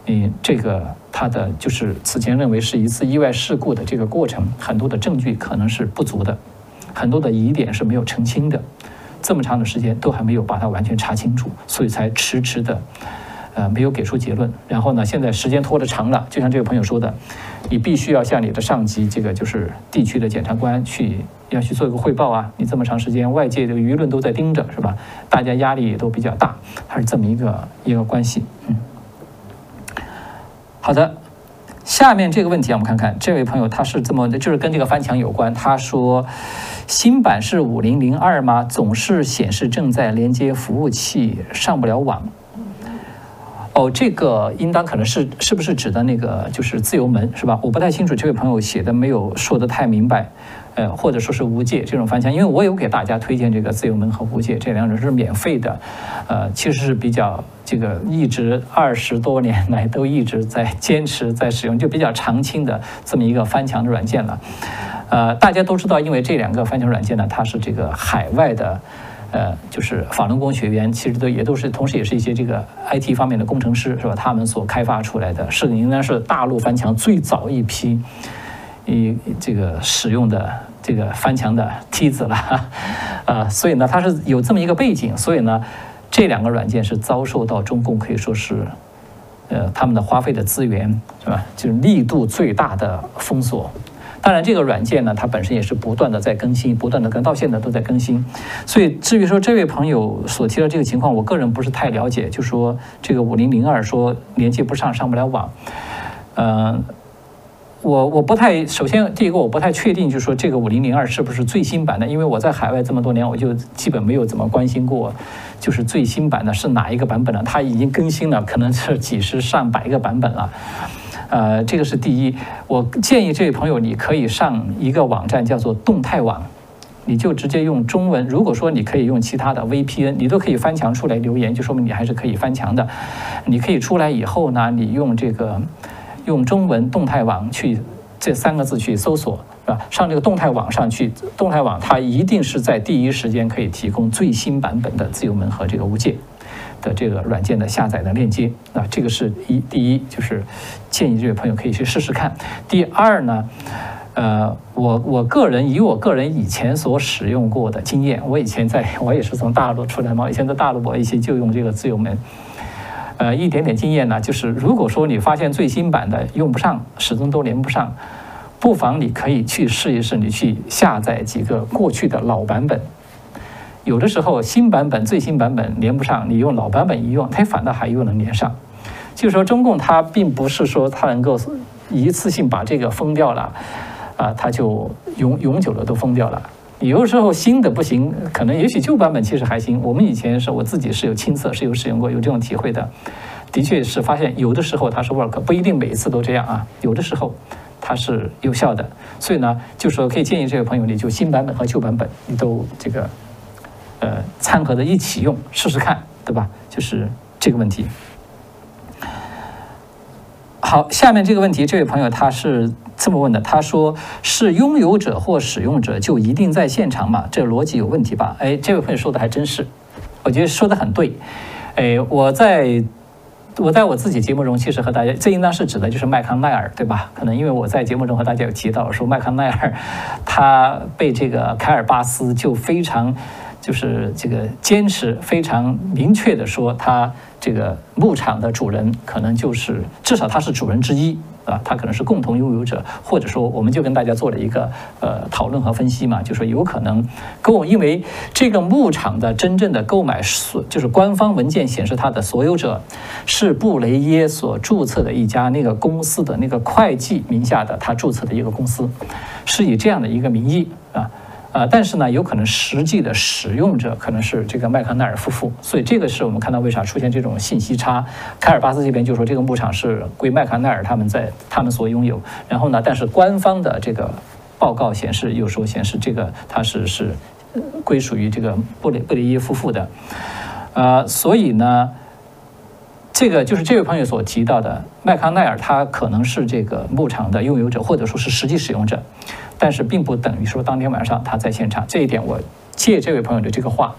嗯，这个他的就是此前认为是一次意外事故的这个过程，很多的证据可能是不足的，很多的疑点是没有澄清的，这么长的时间都还没有把它完全查清楚，所以才迟迟的。呃，没有给出结论。然后呢，现在时间拖得长了，就像这位朋友说的，你必须要向你的上级，这个就是地区的检察官去，要去做一个汇报啊。你这么长时间，外界这个舆论都在盯着，是吧？大家压力也都比较大，还是这么一个一个关系。嗯，好的，下面这个问题啊，我们看看这位朋友他是这么的，就是跟这个翻墙有关。他说，新版是五零零二吗？总是显示正在连接服务器，上不了网。哦，这个应当可能是是不是指的那个就是自由门是吧？我不太清楚，这位朋友写的没有说的太明白，呃，或者说是无界这种翻墙，因为我有给大家推荐这个自由门和无界这两种是免费的，呃，其实是比较这个一直二十多年来都一直在坚持在使用，就比较常青的这么一个翻墙的软件了，呃，大家都知道，因为这两个翻墙软件呢，它是这个海外的。呃，就是法轮功学员，其实都也都是，同时也是一些这个 IT 方面的工程师，是吧？他们所开发出来的，是应该是大陆翻墙最早一批，一这个使用的这个翻墙的梯子了，啊，所以呢，它是有这么一个背景，所以呢，这两个软件是遭受到中共可以说是，呃，他们的花费的资源，是吧？就是力度最大的封锁。当然，这个软件呢，它本身也是不断的在更新，不断的更，到现在都在更新。所以，至于说这位朋友所提到这个情况，我个人不是太了解。就说这个五零零二说连接不上，上不了网。嗯，我我不太，首先第一个我不太确定，就是说这个五零零二是不是最新版的？因为我在海外这么多年，我就基本没有怎么关心过，就是最新版的是哪一个版本了？它已经更新了，可能是 几十上百个版本了。呃，这个是第一。我建议这位朋友，你可以上一个网站，叫做动态网，你就直接用中文。如果说你可以用其他的 VPN，你都可以翻墙出来留言，就说明你还是可以翻墙的。你可以出来以后呢，你用这个用中文动态网去这三个字去搜索，是吧？上这个动态网上去，动态网它一定是在第一时间可以提供最新版本的自由门和这个无界。的这个软件的下载的链接啊，这个是一第一，就是建议这位朋友可以去试试看。第二呢，呃，我我个人以我个人以前所使用过的经验，我以前在我也是从大陆出来嘛，以前在大陆我以前就用这个自由门。呃，一点点经验呢，就是如果说你发现最新版的用不上，始终都连不上，不妨你可以去试一试，你去下载几个过去的老版本。有的时候新版本、最新版本连不上，你用老版本一用，它反倒还又能连上。就是说，中共它并不是说它能够一次性把这个封掉了，啊，它就永永久的都封掉了。有时候新的不行，可能也许旧版本其实还行。我们以前是我自己是有亲测，是有使用过，有这种体会的。的确是发现有的时候它是 work，不一定每一次都这样啊。有的时候它是有效的，所以呢，就说可以建议这位朋友，你就新版本和旧版本你都这个。呃，掺和着一起用试试看，对吧？就是这个问题。好，下面这个问题，这位朋友他是这么问的，他说：“是拥有者或使用者就一定在现场吗？这逻辑有问题吧？”哎，这位朋友说的还真是，我觉得说的很对。哎，我在我在我自己节目中，其实和大家，这应当是指的就是麦康奈尔，对吧？可能因为我在节目中和大家有提到说，麦康奈尔他被这个凯尔巴斯就非常。就是这个坚持非常明确的说，他这个牧场的主人可能就是至少他是主人之一啊，他可能是共同拥有者，或者说我们就跟大家做了一个呃讨论和分析嘛，就说有可能购，因为这个牧场的真正的购买所就是官方文件显示他的所有者是布雷耶所注册的一家那个公司的那个会计名下的他注册的一个公司，是以这样的一个名义啊。啊，但是呢，有可能实际的使用者可能是这个麦康奈尔夫妇，所以这个是我们看到为啥出现这种信息差。凯尔巴斯这边就说这个牧场是归麦康奈尔他们在他们所拥有，然后呢，但是官方的这个报告显示又说显示这个它是是归属于这个布雷布雷耶夫妇的，呃，所以呢，这个就是这位朋友所提到的麦康奈尔他可能是这个牧场的拥有者，或者说是实际使用者。但是并不等于说当天晚上他在现场，这一点我借这位朋友的这个话，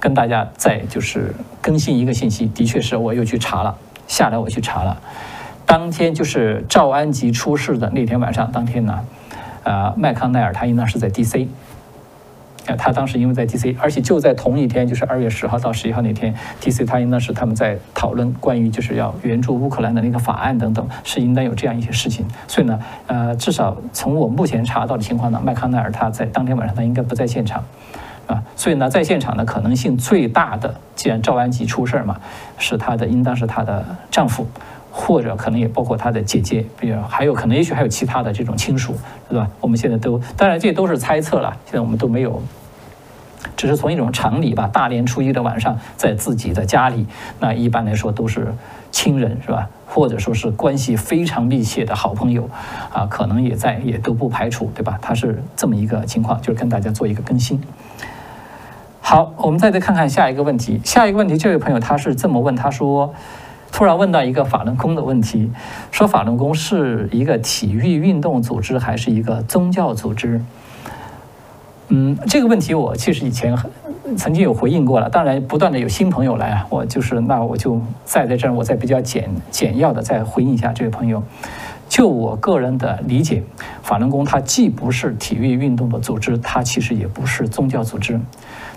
跟大家再就是更新一个信息，的确是我又去查了，下来我去查了，当天就是赵安吉出事的那天晚上，当天呢，呃，麦康奈尔他应当是在 DC。啊，他当时因为在 DC，而且就在同一天，就是二月十号到十一号那天，DC 他应当是他们在讨论关于就是要援助乌克兰的那个法案等等，是应当有这样一些事情。所以呢，呃，至少从我目前查到的情况呢，麦康奈尔他在当天晚上他应该不在现场，啊，所以呢，在现场的可能性最大的，既然赵安吉出事儿嘛，是他的应当是她的丈夫，或者可能也包括他的姐姐，比如还有可能也许还有其他的这种亲属，对吧？我们现在都当然这都是猜测了，现在我们都没有。只是从一种常理吧，大年初一的晚上，在自己的家里，那一般来说都是亲人，是吧？或者说是关系非常密切的好朋友，啊，可能也在，也都不排除，对吧？他是这么一个情况，就是跟大家做一个更新。好，我们再再看看下一个问题。下一个问题，这位朋友他是这么问，他说，突然问到一个法轮功的问题，说法轮功是一个体育运动组织还是一个宗教组织？嗯，这个问题我其实以前曾经有回应过了。当然，不断的有新朋友来啊，我就是那我就再在这儿，我再比较简简要的再回应一下这位朋友。就我个人的理解，法轮功它既不是体育运动的组织，它其实也不是宗教组织。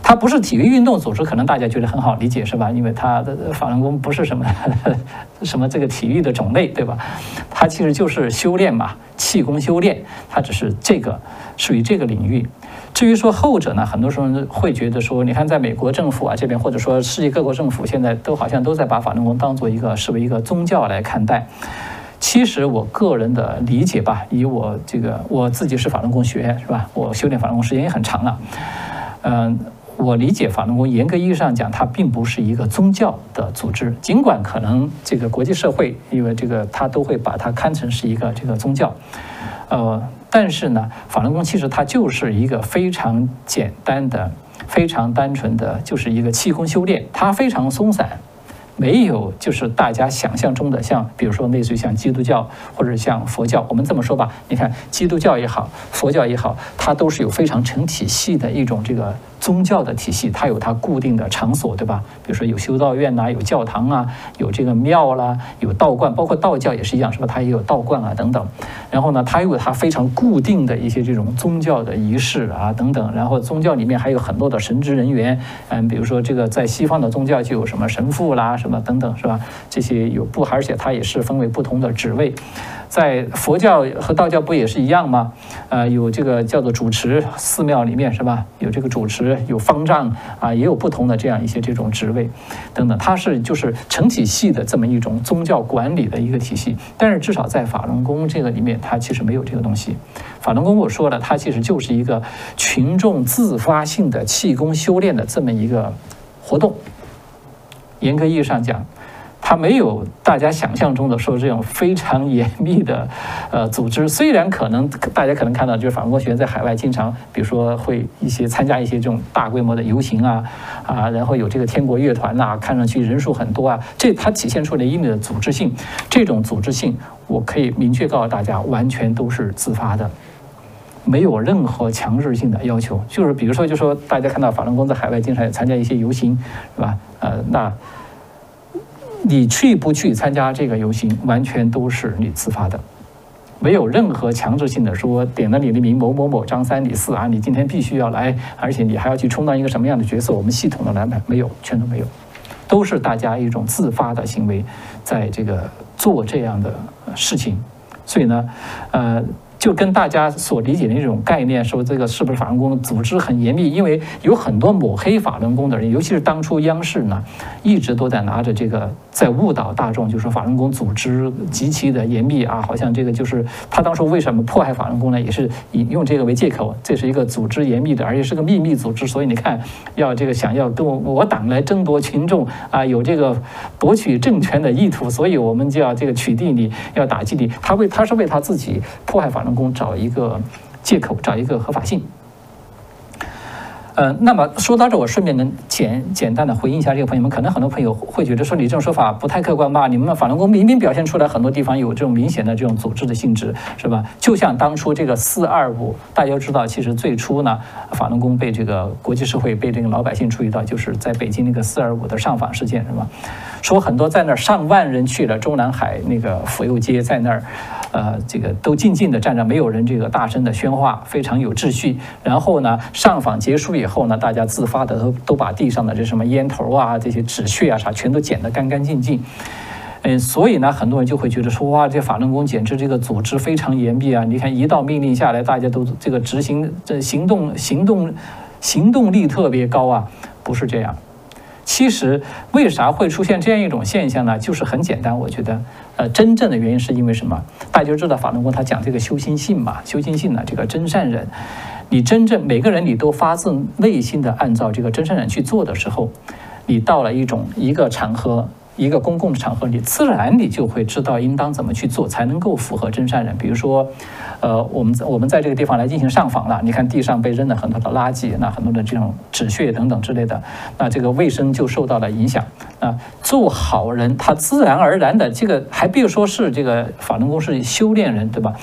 它不是体育运动组织，可能大家觉得很好理解是吧？因为它的法轮功不是什么 什么这个体育的种类，对吧？它其实就是修炼嘛，气功修炼，它只是这个属于这个领域。至于说后者呢，很多时候会觉得说，你看在美国政府啊这边，或者说世界各国政府，现在都好像都在把法轮功当做一个视为一个宗教来看待。其实我个人的理解吧，以我这个我自己是法轮功学员是吧？我修炼法轮功时间也很长了。嗯，我理解法轮功严格意义上讲，它并不是一个宗教的组织，尽管可能这个国际社会因为这个它都会把它看成是一个这个宗教，呃。但是呢，法轮功其实它就是一个非常简单的、非常单纯的，就是一个气功修炼。它非常松散，没有就是大家想象中的像，比如说类似于像基督教或者像佛教。我们这么说吧，你看基督教也好，佛教也好，它都是有非常成体系的一种这个宗教的体系，它有它固定的场所，对吧？比如说有修道院呐，有教堂啊，有这个庙啦，有道观，包括道教也是一样，是吧？它也有道观啊等等。然后呢，它有它非常固定的一些这种宗教的仪式啊等等。然后宗教里面还有很多的神职人员，嗯，比如说这个在西方的宗教就有什么神父啦，什么等等，是吧？这些有不，而且它也是分为不同的职位。在佛教和道教不也是一样吗？呃，有这个叫做主持，寺庙里面是吧？有这个主持，有方丈啊，也有不同的这样一些这种职位，等等。它是就是成体系的这么一种宗教管理的一个体系。但是至少在法轮功这个里面，它其实没有这个东西。法轮功我说了，它其实就是一个群众自发性的气功修炼的这么一个活动。严格意义上讲。它没有大家想象中的说这种非常严密的呃组织，虽然可能大家可能看到，就是法轮功学员在海外经常，比如说会一些参加一些这种大规模的游行啊啊，然后有这个天国乐团呐，看上去人数很多啊，这它体现出了一定的组织性。这种组织性，我可以明确告诉大家，完全都是自发的，没有任何强制性的要求。就是比如说，就说大家看到法轮功在海外经常参加一些游行，是吧？呃，那。你去不去参加这个游行，完全都是你自发的，没有任何强制性的说点了你的名某某某张三李四啊，你今天必须要来，而且你还要去充当一个什么样的角色？我们系统的安排没有，全都没有，都是大家一种自发的行为，在这个做这样的事情，所以呢，呃。就跟大家所理解的那种概念说，这个是不是法轮功组织很严密？因为有很多抹黑法轮功的人，尤其是当初央视呢，一直都在拿着这个在误导大众，就说法轮功组织极其的严密啊，好像这个就是他当初为什么迫害法轮功呢？也是以用这个为借口，这是一个组织严密的，而且是个秘密组织，所以你看要这个想要跟我我党来争夺群众啊，有这个夺取政权的意图，所以我们就要这个取缔你，要打击你。他为他是为他自己迫害法。轮功找一个借口，找一个合法性。呃，那么说到这，我顺便能简简单的回应一下这个朋友们。可能很多朋友会觉得说，你这种说法不太客观吧？你们法轮功明明表现出来很多地方有这种明显的这种组织的性质，是吧？就像当初这个四二五，大家都知道，其实最初呢，法轮功被这个国际社会被这个老百姓注意到，就是在北京那个四二五的上访事件，是吧？说很多在那儿上万人去了中南海那个府右街，在那儿。呃，这个都静静的站着，没有人这个大声的喧哗，非常有秩序。然后呢，上访结束以后呢，大家自发的都都把地上的这什么烟头啊、这些纸屑啊啥，全都捡得干干净净。嗯，所以呢，很多人就会觉得说，哇，这法轮功简直这个组织非常严密啊！你看，一道命令下来，大家都这个执行，这行动行动行动力特别高啊，不是这样。其实为啥会出现这样一种现象呢？就是很简单，我觉得，呃，真正的原因是因为什么？大家知道法轮功他讲这个修心性嘛，修心性呢，这个真善人，你真正每个人你都发自内心的按照这个真善人去做的时候，你到了一种一个场合。一个公共场合你，自然你就会知道应当怎么去做才能够符合真善人。比如说，呃，我们我们在这个地方来进行上访了，你看地上被扔了很多的垃圾，那很多的这种纸屑等等之类的，那这个卫生就受到了影响。啊，做好人他自然而然的这个还别说是这个法轮功是修炼人，对吧？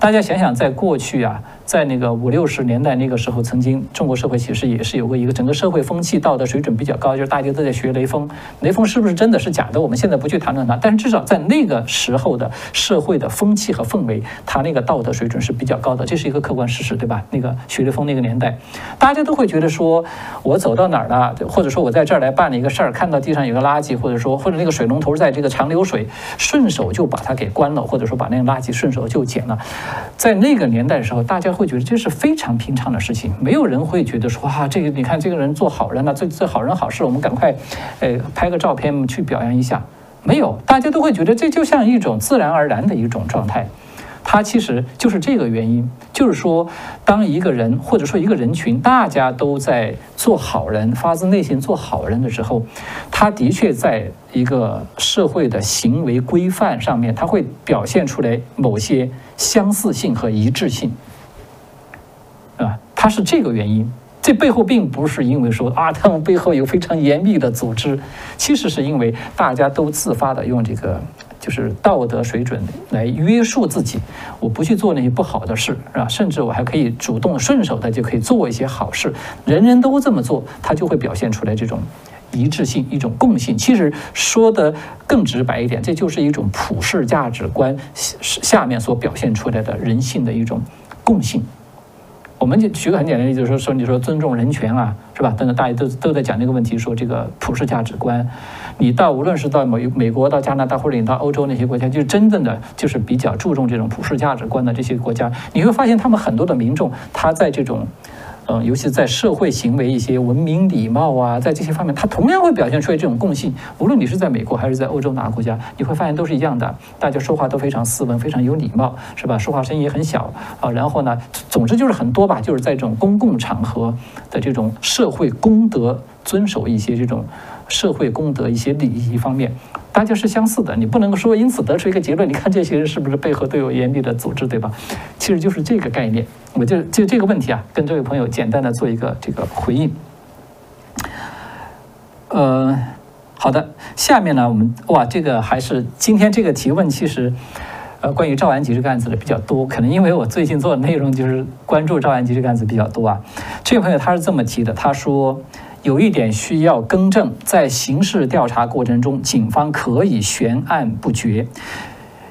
大家想想，在过去啊。在那个五六十年代那个时候，曾经中国社会其实也是有过一个整个社会风气、道德水准比较高，就是大家都在学雷锋。雷锋是不是真的是假的？我们现在不去谈论它，但是至少在那个时候的社会的风气和氛围，他那个道德水准是比较高的，这是一个客观事实，对吧？那个学雷锋那个年代，大家都会觉得说，我走到哪儿了，或者说我在这儿来办了一个事儿，看到地上有个垃圾，或者说或者那个水龙头在这个长流水，顺手就把它给关了，或者说把那个垃圾顺手就捡了。在那个年代的时候，大家。会觉得这是非常平常的事情，没有人会觉得说啊，这个你看这个人做好人了，这这好人好事，我们赶快，呃，拍个照片去表扬一下。没有，大家都会觉得这就像一种自然而然的一种状态。它其实就是这个原因，就是说，当一个人或者说一个人群，大家都在做好人，发自内心做好人的时候，他的确在一个社会的行为规范上面，他会表现出来某些相似性和一致性。它是这个原因，这背后并不是因为说啊，他们背后有非常严密的组织，其实是因为大家都自发的用这个就是道德水准来约束自己，我不去做那些不好的事，是吧？甚至我还可以主动顺手的就可以做一些好事，人人都这么做，他就会表现出来这种一致性、一种共性。其实说的更直白一点，这就是一种普世价值观下面所表现出来的人性的一种共性。我们就举个很简单的例子，说说你说尊重人权啊，是吧？等等，大家都都在讲这个问题，说这个普世价值观。你到无论是到美美国、到加拿大，或者你到欧洲那些国家，就是真正的就是比较注重这种普世价值观的这些国家，你会发现他们很多的民众，他在这种。嗯，尤其是在社会行为一些文明礼貌啊，在这些方面，它同样会表现出来这种共性。无论你是在美国还是在欧洲哪个国家，你会发现都是一样的，大家说话都非常斯文，非常有礼貌，是吧？说话声音也很小啊。然后呢，总之就是很多吧，就是在这种公共场合的这种社会公德，遵守一些这种社会公德一些礼仪方面。大家是相似的，你不能说因此得出一个结论。你看这些人是不是背后都有严厉的组织，对吧？其实就是这个概念。我就就这个问题啊，跟这位朋友简单的做一个这个回应。呃，好的，下面呢，我们哇，这个还是今天这个提问，其实呃，关于赵安吉这个案子的比较多，可能因为我最近做的内容就是关注赵安吉这个案子比较多啊。这位朋友他是这么提的，他说。有一点需要更正，在刑事调查过程中，警方可以悬案不决，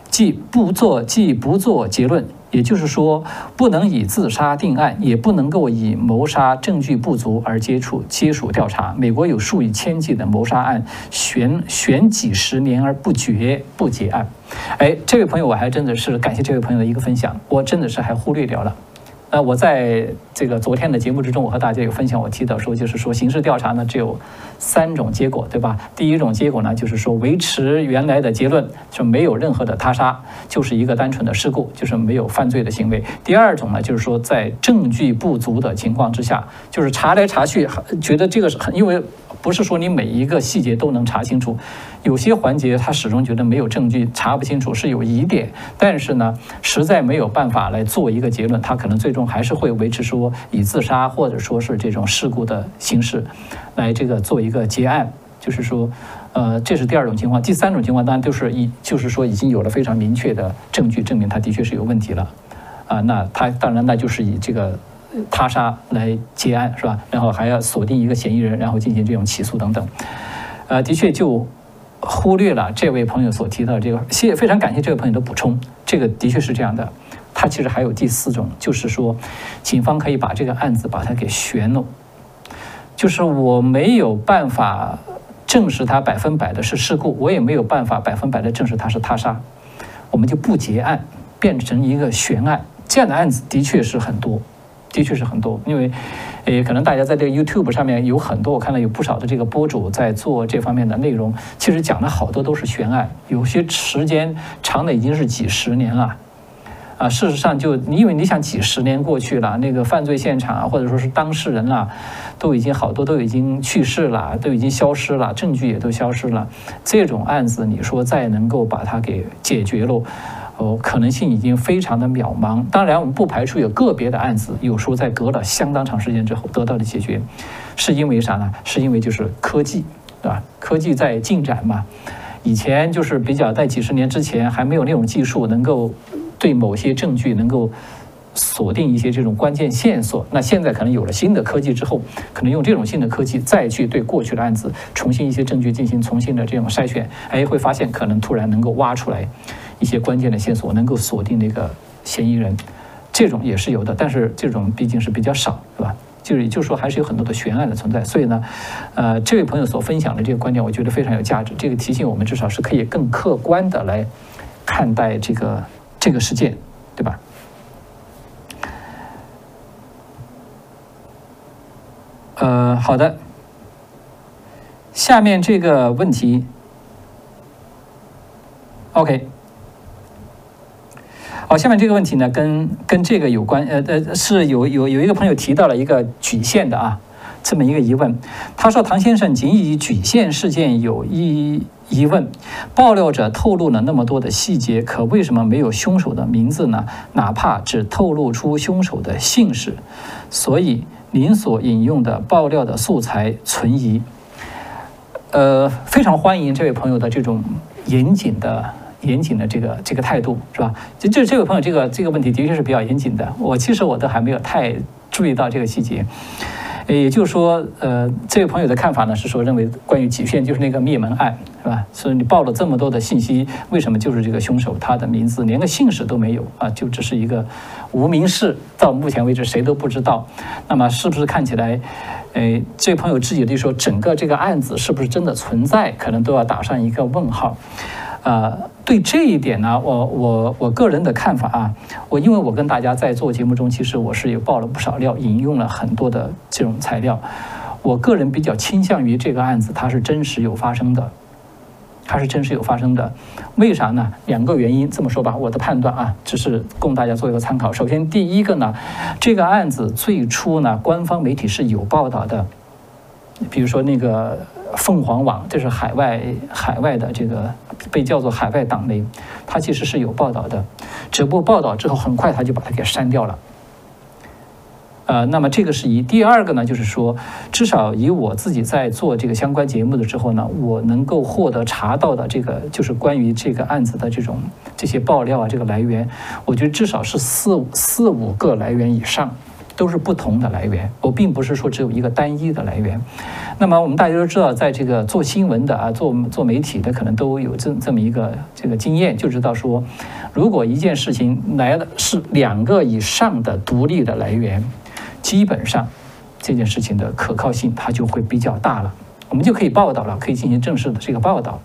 即不做即不做结论，也就是说，不能以自杀定案，也不能够以谋杀证据不足而接触接属调查。美国有数以千计的谋杀案，悬悬几十年而不决不结案。哎，这位朋友，我还真的是感谢这位朋友的一个分享，我真的是还忽略掉了。呃，我在这个昨天的节目之中，我和大家有分享，我提到说，就是说刑事调查呢只有三种结果，对吧？第一种结果呢，就是说维持原来的结论，就没有任何的他杀，就是一个单纯的事故，就是没有犯罪的行为。第二种呢，就是说在证据不足的情况之下，就是查来查去，觉得这个是很因为。不是说你每一个细节都能查清楚，有些环节他始终觉得没有证据查不清楚是有疑点，但是呢，实在没有办法来做一个结论，他可能最终还是会维持说以自杀或者说是这种事故的形式来这个做一个结案，就是说，呃，这是第二种情况。第三种情况当然就是已就是说已经有了非常明确的证据证明他的确是有问题了，啊，那他当然那就是以这个。他杀来结案是吧？然后还要锁定一个嫌疑人，然后进行这种起诉等等。呃，的确就忽略了这位朋友所提到的这个。谢，非常感谢这位朋友的补充。这个的确是这样的。他其实还有第四种，就是说，警方可以把这个案子把它给悬了。就是我没有办法证实他百分百的是事故，我也没有办法百分百的证实他是他杀，我们就不结案，变成一个悬案。这样的案子的确是很多。的确是很多，因为，诶，可能大家在这个 YouTube 上面有很多，我看到有不少的这个博主在做这方面的内容，其实讲的好多都是悬案，有些时间长的已经是几十年了，啊，事实上就你以为你想几十年过去了，那个犯罪现场啊，或者说是当事人啦，都已经好多都已经去世了，都已经消失了，证据也都消失了，这种案子你说再能够把它给解决了？哦，可能性已经非常的渺茫。当然，我们不排除有个别的案子，有时候在隔了相当长时间之后得到的解决，是因为啥呢？是因为就是科技，对吧？科技在进展嘛。以前就是比较在几十年之前还没有那种技术能够对某些证据能够锁定一些这种关键线索。那现在可能有了新的科技之后，可能用这种新的科技再去对过去的案子重新一些证据进行重新的这种筛选，哎，会发现可能突然能够挖出来。一些关键的线索能够锁定那个嫌疑人，这种也是有的，但是这种毕竟是比较少，是吧？就是就是说，还是有很多的悬案的存在。所以呢，呃，这位朋友所分享的这个观点，我觉得非常有价值。这个提醒我们，至少是可以更客观的来看待这个这个事件，对吧？呃，好的，下面这个问题，OK。好，下面这个问题呢，跟跟这个有关，呃呃，是有有有一个朋友提到了一个举线的啊，这么一个疑问。他说：“唐先生，仅以举线事件有一疑问，爆料者透露了那么多的细节，可为什么没有凶手的名字呢？哪怕只透露出凶手的姓氏，所以您所引用的爆料的素材存疑。”呃，非常欢迎这位朋友的这种严谨的。严谨的这个这个态度，是吧？这这这位朋友，这个这个问题的确是比较严谨的。我其实我都还没有太注意到这个细节。也就是说，呃，这位朋友的看法呢是说，认为关于几片就是那个灭门案，是吧？所以你报了这么多的信息，为什么就是这个凶手他的名字连个姓氏都没有啊？就只是一个无名氏，到目前为止谁都不知道。那么是不是看起来，呃，这位朋友自己就说整个这个案子是不是真的存在，可能都要打上一个问号。呃，对这一点呢，我我我个人的看法啊，我因为我跟大家在做节目中，其实我是有爆了不少料，引用了很多的这种材料。我个人比较倾向于这个案子它是真实有发生的，它是真实有发生的。为啥呢？两个原因。这么说吧，我的判断啊，只是供大家做一个参考。首先，第一个呢，这个案子最初呢，官方媒体是有报道的，比如说那个。凤凰网，这是海外海外的这个被叫做海外党媒，它其实是有报道的，只不过报道之后很快他就把它给删掉了。呃，那么这个是一，第二个呢，就是说，至少以我自己在做这个相关节目的时候呢，我能够获得查到的这个就是关于这个案子的这种这些爆料啊，这个来源，我觉得至少是四五四五个来源以上。都是不同的来源，我并不是说只有一个单一的来源。那么我们大家都知道，在这个做新闻的啊，做做媒体的，可能都有这这么一个这个经验，就知道说，如果一件事情来的是两个以上的独立的来源，基本上这件事情的可靠性它就会比较大了，我们就可以报道了，可以进行正式的这个报道。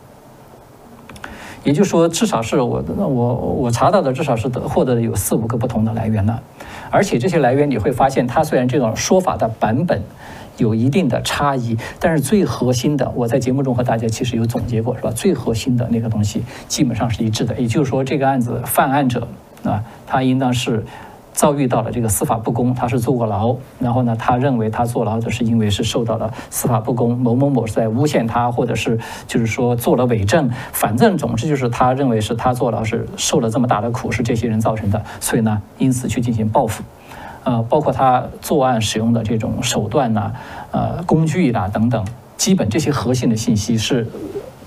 也就是说，至少是我我我查到的，至少是得获得有四五个不同的来源了。而且这些来源你会发现，它虽然这种说法的版本有一定的差异，但是最核心的，我在节目中和大家其实有总结过，是吧？最核心的那个东西基本上是一致的。也就是说，这个案子犯案者啊，他应当是。遭遇到了这个司法不公，他是坐过牢，然后呢，他认为他坐牢的是因为是受到了司法不公，某某某是在诬陷他，或者是就是说做了伪证，反正总之就是他认为是他坐牢是受了这么大的苦，是这些人造成的，所以呢，因此去进行报复，呃，包括他作案使用的这种手段呐，呃，工具啦等等，基本这些核心的信息是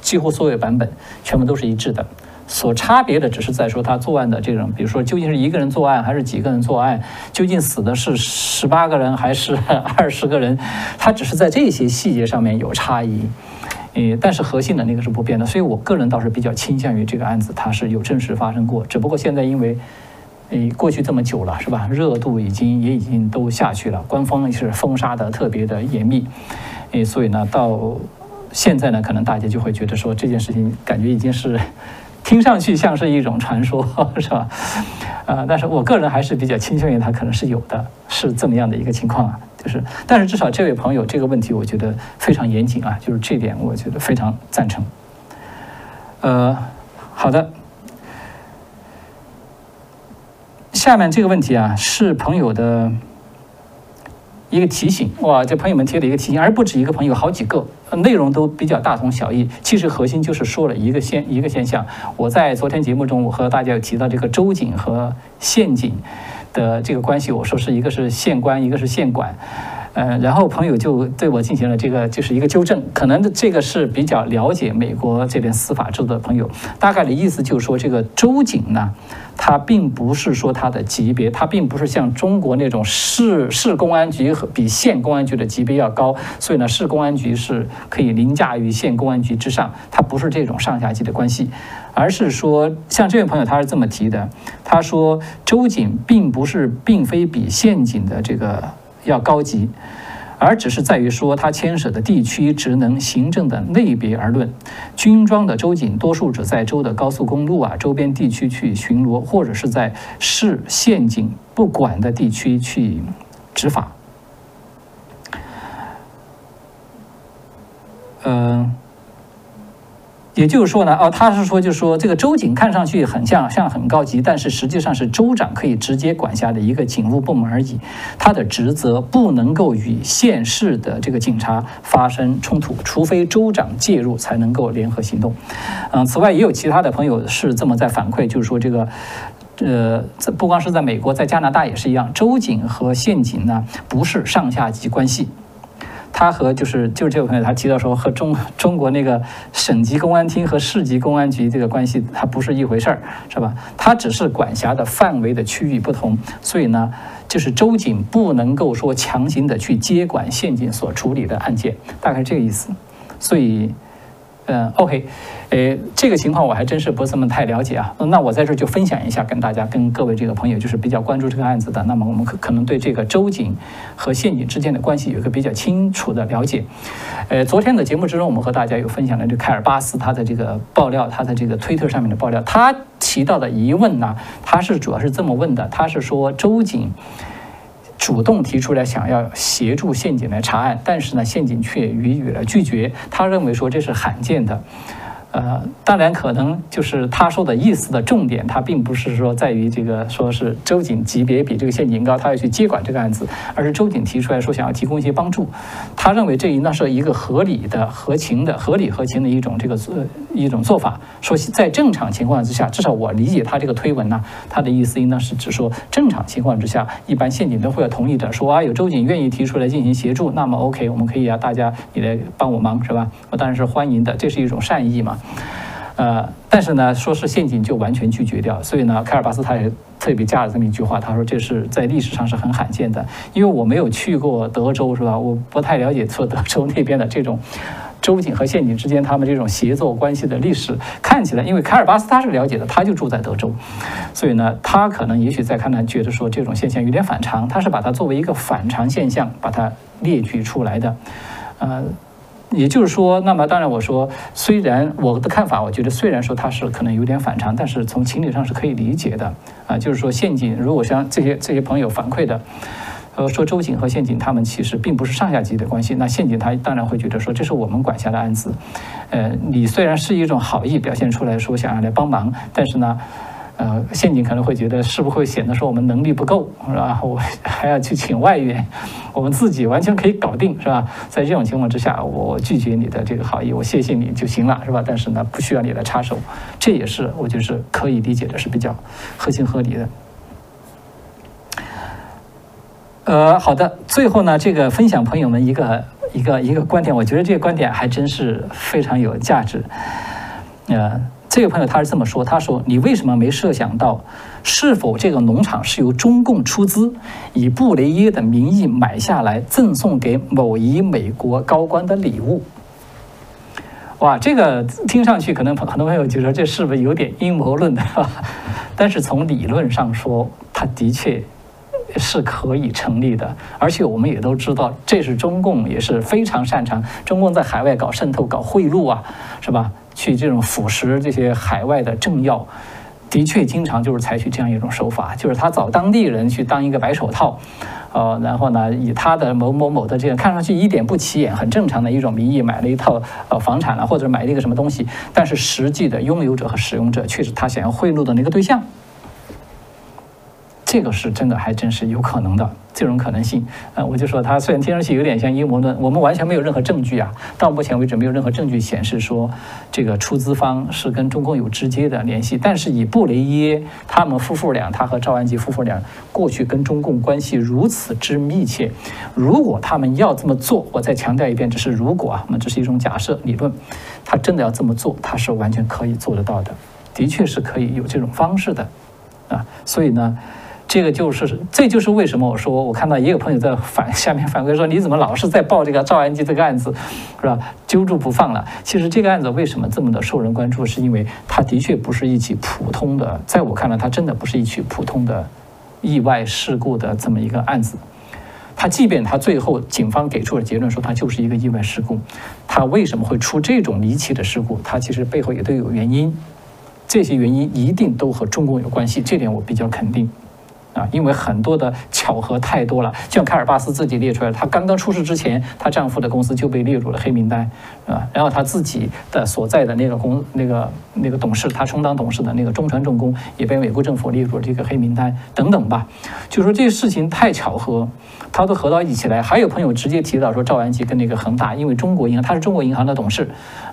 几乎所有版本全部都是一致的。所差别的只是在说他作案的这种，比如说究竟是一个人作案还是几个人作案，究竟死的是十八个人还是 二十个人，他只是在这些细节上面有差异，呃，但是核心的那个是不变的。所以我个人倒是比较倾向于这个案子它是有真实发生过，只不过现在因为，呃，过去这么久了是吧，热度已经也已经都下去了，官方是封杀的特别的严密，呃，所以呢，到现在呢，可能大家就会觉得说这件事情感觉已经是。听上去像是一种传说，是吧？呃，但是我个人还是比较倾向于它可能是有的，是这么样的一个情况啊。就是，但是至少这位朋友这个问题，我觉得非常严谨啊，就是这点我觉得非常赞成。呃，好的，下面这个问题啊，是朋友的。一个提醒哇，这朋友们贴了一个提醒，而不止一个朋友，好几个，内容都比较大同小异。其实核心就是说了一个现一个现象。我在昨天节目中，我和大家有提到这个州警和县警的这个关系，我说是一个是县官，一个是县管。呃，然后朋友就对我进行了这个，就是一个纠正。可能这个是比较了解美国这边司法制度的朋友，大概的意思就是说，这个州警呢，它并不是说它的级别，它并不是像中国那种市市公安局和比县公安局的级别要高，所以呢，市公安局是可以凌驾于县公安局之上，它不是这种上下级的关系，而是说，像这位朋友他是这么提的，他说州警并不是，并非比县警的这个。要高级，而只是在于说它牵涉的地区职能、行政的类别而论。军装的州警多数只在州的高速公路啊周边地区去巡逻，或者是在市县警不管的地区去执法。嗯。也就是说呢，哦，他是说，就是说，这个州警看上去很像像很高级，但是实际上是州长可以直接管辖的一个警务部门而已。他的职责不能够与县市的这个警察发生冲突，除非州长介入才能够联合行动。嗯，此外也有其他的朋友是这么在反馈，就是说这个，呃，这不光是在美国，在加拿大也是一样，州警和县警呢不是上下级关系。他和就是就是这位朋友他提到说和中中国那个省级公安厅和市级公安局这个关系，它不是一回事儿，是吧？它只是管辖的范围的区域不同，所以呢，就是州警不能够说强行的去接管县警所处理的案件，大概是这个意思。所以。嗯，OK，呃，这个情况我还真是不是这么太了解啊。那我在这就分享一下，跟大家、跟各位这个朋友，就是比较关注这个案子的。那么我们可可能对这个州警和县警之间的关系有一个比较清楚的了解。呃，昨天的节目之中，我们和大家有分享了这凯尔巴斯他的这个爆料，他的这个推特上面的爆料，他提到的疑问呢，他是主要是这么问的，他是说州警。主动提出来想要协助县警来查案，但是呢，县警却予以了拒绝。他认为说这是罕见的。呃，当然可能就是他说的意思的重点，他并不是说在于这个说是州警级别比这个县警高，他要去接管这个案子，而是州警提出来说想要提供一些帮助。他认为这应当是一个合理的、合情的、合理合情的一种这个呃一种做法。说在正常情况之下，至少我理解他这个推文呢，他的意思应当是指说正常情况之下，一般县警都会要同意的，说啊有州警愿意提出来进行协助，那么 OK，我们可以啊大家你来帮我忙是吧？我当然是欢迎的，这是一种善意嘛。呃，但是呢，说是陷阱就完全拒绝掉，所以呢，凯尔巴斯他也特别加了这么一句话，他说这是在历史上是很罕见的，因为我没有去过德州，是吧？我不太了解说德州那边的这种州警和县警之间他们这种协作关系的历史。看起来，因为凯尔巴斯他是了解的，他就住在德州，所以呢，他可能也许在看来觉得说这种现象有点反常，他是把它作为一个反常现象把它列举出来的，呃。也就是说，那么当然我说，虽然我的看法，我觉得虽然说它是可能有点反常，但是从情理上是可以理解的啊。就是说，陷阱如果像这些这些朋友反馈的，呃，说周警和县警他们其实并不是上下级的关系，那县警他当然会觉得说这是我们管辖的案子，呃，你虽然是一种好意表现出来说想要来帮忙，但是呢。呃，陷阱可能会觉得是不是会显得说我们能力不够，是吧？我 还要去请外援，我们自己完全可以搞定，是吧？在这种情况之下，我拒绝你的这个好意，我谢谢你就行了，是吧？但是呢，不需要你来插手，这也是我觉得是可以理解的，是比较合情合理的。呃，好的，最后呢，这个分享朋友们一个一个一个观点，我觉得这个观点还真是非常有价值，呃。这位朋友他是这么说：“他说，你为什么没设想到，是否这个农场是由中共出资，以布雷耶的名义买下来，赠送给某一美国高官的礼物？”哇，这个听上去可能很多朋友觉得这是不是有点阴谋论的？但是从理论上说，它的确是可以成立的。而且我们也都知道，这是中共也是非常擅长，中共在海外搞渗透、搞贿赂啊，是吧？去这种腐蚀这些海外的政要，的确经常就是采取这样一种手法，就是他找当地人去当一个白手套，呃，然后呢，以他的某某某的这样看上去一点不起眼、很正常的一种名义买了一套呃房产了，或者买了一个什么东西，但是实际的拥有者和使用者却是他想要贿赂的那个对象。这个是真的，还真是有可能的这种可能性。呃，我就说它虽然听上去有点像阴谋论，我们完全没有任何证据啊，到目前为止没有任何证据显示说这个出资方是跟中共有直接的联系。但是以布雷耶他们夫妇俩，他和赵安吉夫妇俩过去跟中共关系如此之密切，如果他们要这么做，我再强调一遍，只是如果啊，那这是一种假设理论，他真的要这么做，他是完全可以做得到的，的确是可以有这种方式的啊，所以呢。这个就是，这就是为什么我说，我看到也有朋友在反下面反馈说，你怎么老是在报这个赵安基这个案子，是吧？揪住不放了。其实这个案子为什么这么的受人关注，是因为它的确不是一起普通的，在我看来，它真的不是一起普通的意外事故的这么一个案子。它即便它最后警方给出了结论说它就是一个意外事故，它为什么会出这种离奇的事故？它其实背后也都有原因，这些原因一定都和中共有关系，这点我比较肯定。啊，因为很多的巧合太多了，就像凯尔巴斯自己列出来，她刚刚出事之前，她丈夫的公司就被列入了黑名单，啊，然后她自己的所在的那个公那个那个董事，她充当董事的那个中船重工也被美国政府列入了这个黑名单，等等吧。就说这些事情太巧合，他都合到一起来。还有朋友直接提到说，赵安吉跟那个恒大，因为中国银行他是中国银行的董事，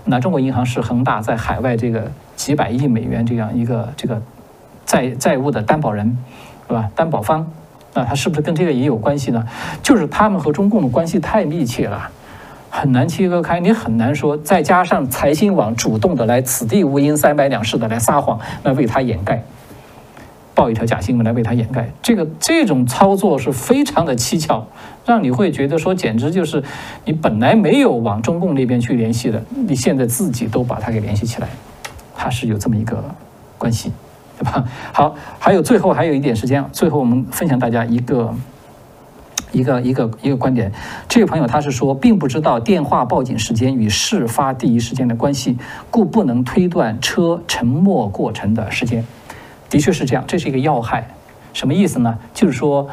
那中国银行是恒大在海外这个几百亿美元这样一个这个债债务的担保人。是吧？担保方，那他是不是跟这个也有关系呢？就是他们和中共的关系太密切了，很难切割开，你很难说。再加上财新网主动的来此地无银三百两似的来撒谎，来为他掩盖，报一条假新闻来为他掩盖。这个这种操作是非常的蹊跷，让你会觉得说，简直就是你本来没有往中共那边去联系的，你现在自己都把它给联系起来，它是有这么一个关系，对吧？好，还有最后还有一点时间，最后我们分享大家一个。一个一个一个观点，这位朋友他是说，并不知道电话报警时间与事发第一时间的关系，故不能推断车沉没过程的时间。的确是这样，这是一个要害。什么意思呢？就是说，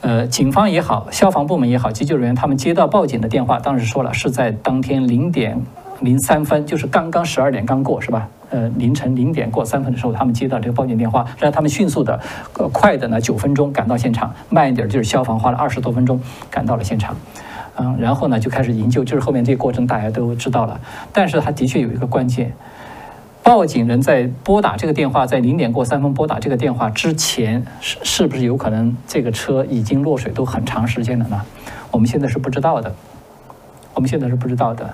呃，警方也好，消防部门也好，急救人员他们接到报警的电话，当时说了是在当天零点零三分，就是刚刚十二点刚过，是吧？呃，凌晨零点过三分的时候，他们接到这个报警电话，让他们迅速的，快的呢九分钟赶到现场，慢一点就是消防花了二十多分钟赶到了现场，嗯，然后呢就开始营救，就是后面这个过程大家都知道了。但是他的确有一个关键，报警人在拨打这个电话，在零点过三分拨打这个电话之前，是是不是有可能这个车已经落水都很长时间了呢？我们现在是不知道的，我们现在是不知道的。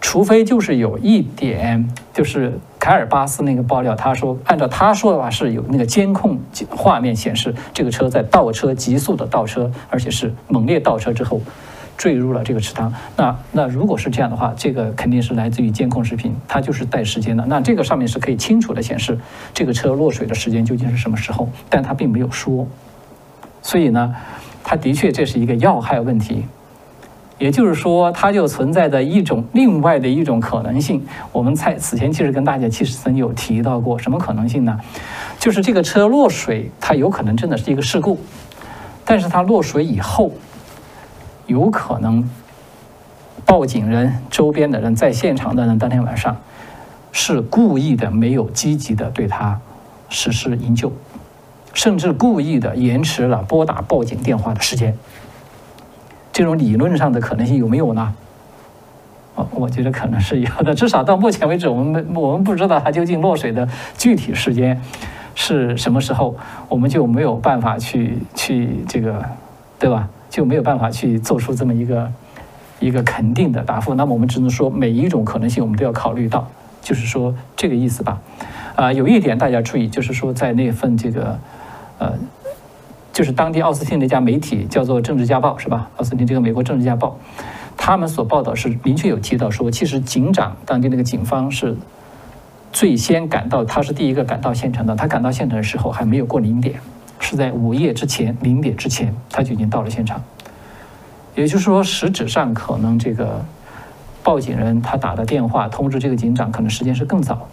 除非就是有一点，就是凯尔巴斯那个爆料，他说按照他说的话是有那个监控画面显示这个车在倒车急速的倒车，而且是猛烈倒车之后坠入了这个池塘。那那如果是这样的话，这个肯定是来自于监控视频，它就是带时间的。那这个上面是可以清楚的显示这个车落水的时间究竟是什么时候，但他并没有说。所以呢，他的确这是一个要害问题。也就是说，它就存在着一种另外的一种可能性。我们在此前其实跟大家其实曾有提到过，什么可能性呢？就是这个车落水，它有可能真的是一个事故，但是它落水以后，有可能报警人、周边的人在现场的人当天晚上是故意的没有积极的对他实施营救，甚至故意的延迟了拨打报警电话的时间。这种理论上的可能性有没有呢？我我觉得可能是有的，至少到目前为止，我们我们不知道它究竟落水的具体时间是什么时候，我们就没有办法去去这个，对吧？就没有办法去做出这么一个一个肯定的答复。那么我们只能说每一种可能性我们都要考虑到，就是说这个意思吧。啊，有一点大家注意，就是说在那份这个呃。就是当地奥斯汀的一家媒体叫做《政治家报》，是吧？奥斯汀这个美国《政治家报》，他们所报道是明确有提到说，其实警长当地那个警方是最先赶到，他是第一个赶到现场的。他赶到现场的时候还没有过零点，是在午夜之前零点之前他就已经到了现场。也就是说，实质上可能这个报警人他打的电话通知这个警长，可能时间是更早。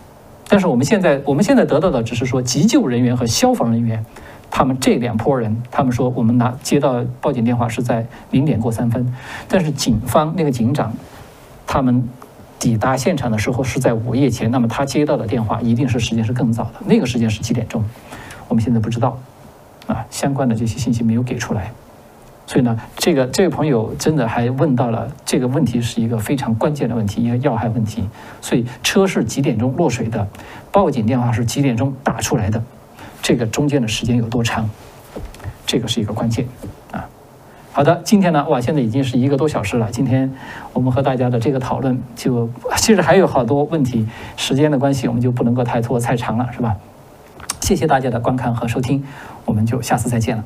但是我们现在我们现在得到的只是说，急救人员和消防人员。他们这两拨人，他们说我们拿接到报警电话是在零点过三分，但是警方那个警长，他们抵达现场的时候是在午夜前，那么他接到的电话一定是时间是更早的，那个时间是几点钟？我们现在不知道，啊，相关的这些信息没有给出来，所以呢，这个这位朋友真的还问到了这个问题是一个非常关键的问题，一个要害问题，所以车是几点钟落水的？报警电话是几点钟打出来的？这个中间的时间有多长？这个是一个关键啊。好的，今天呢，哇，现在已经是一个多小时了。今天我们和大家的这个讨论，就其实还有好多问题，时间的关系，我们就不能够太拖太长了，是吧？谢谢大家的观看和收听，我们就下次再见了。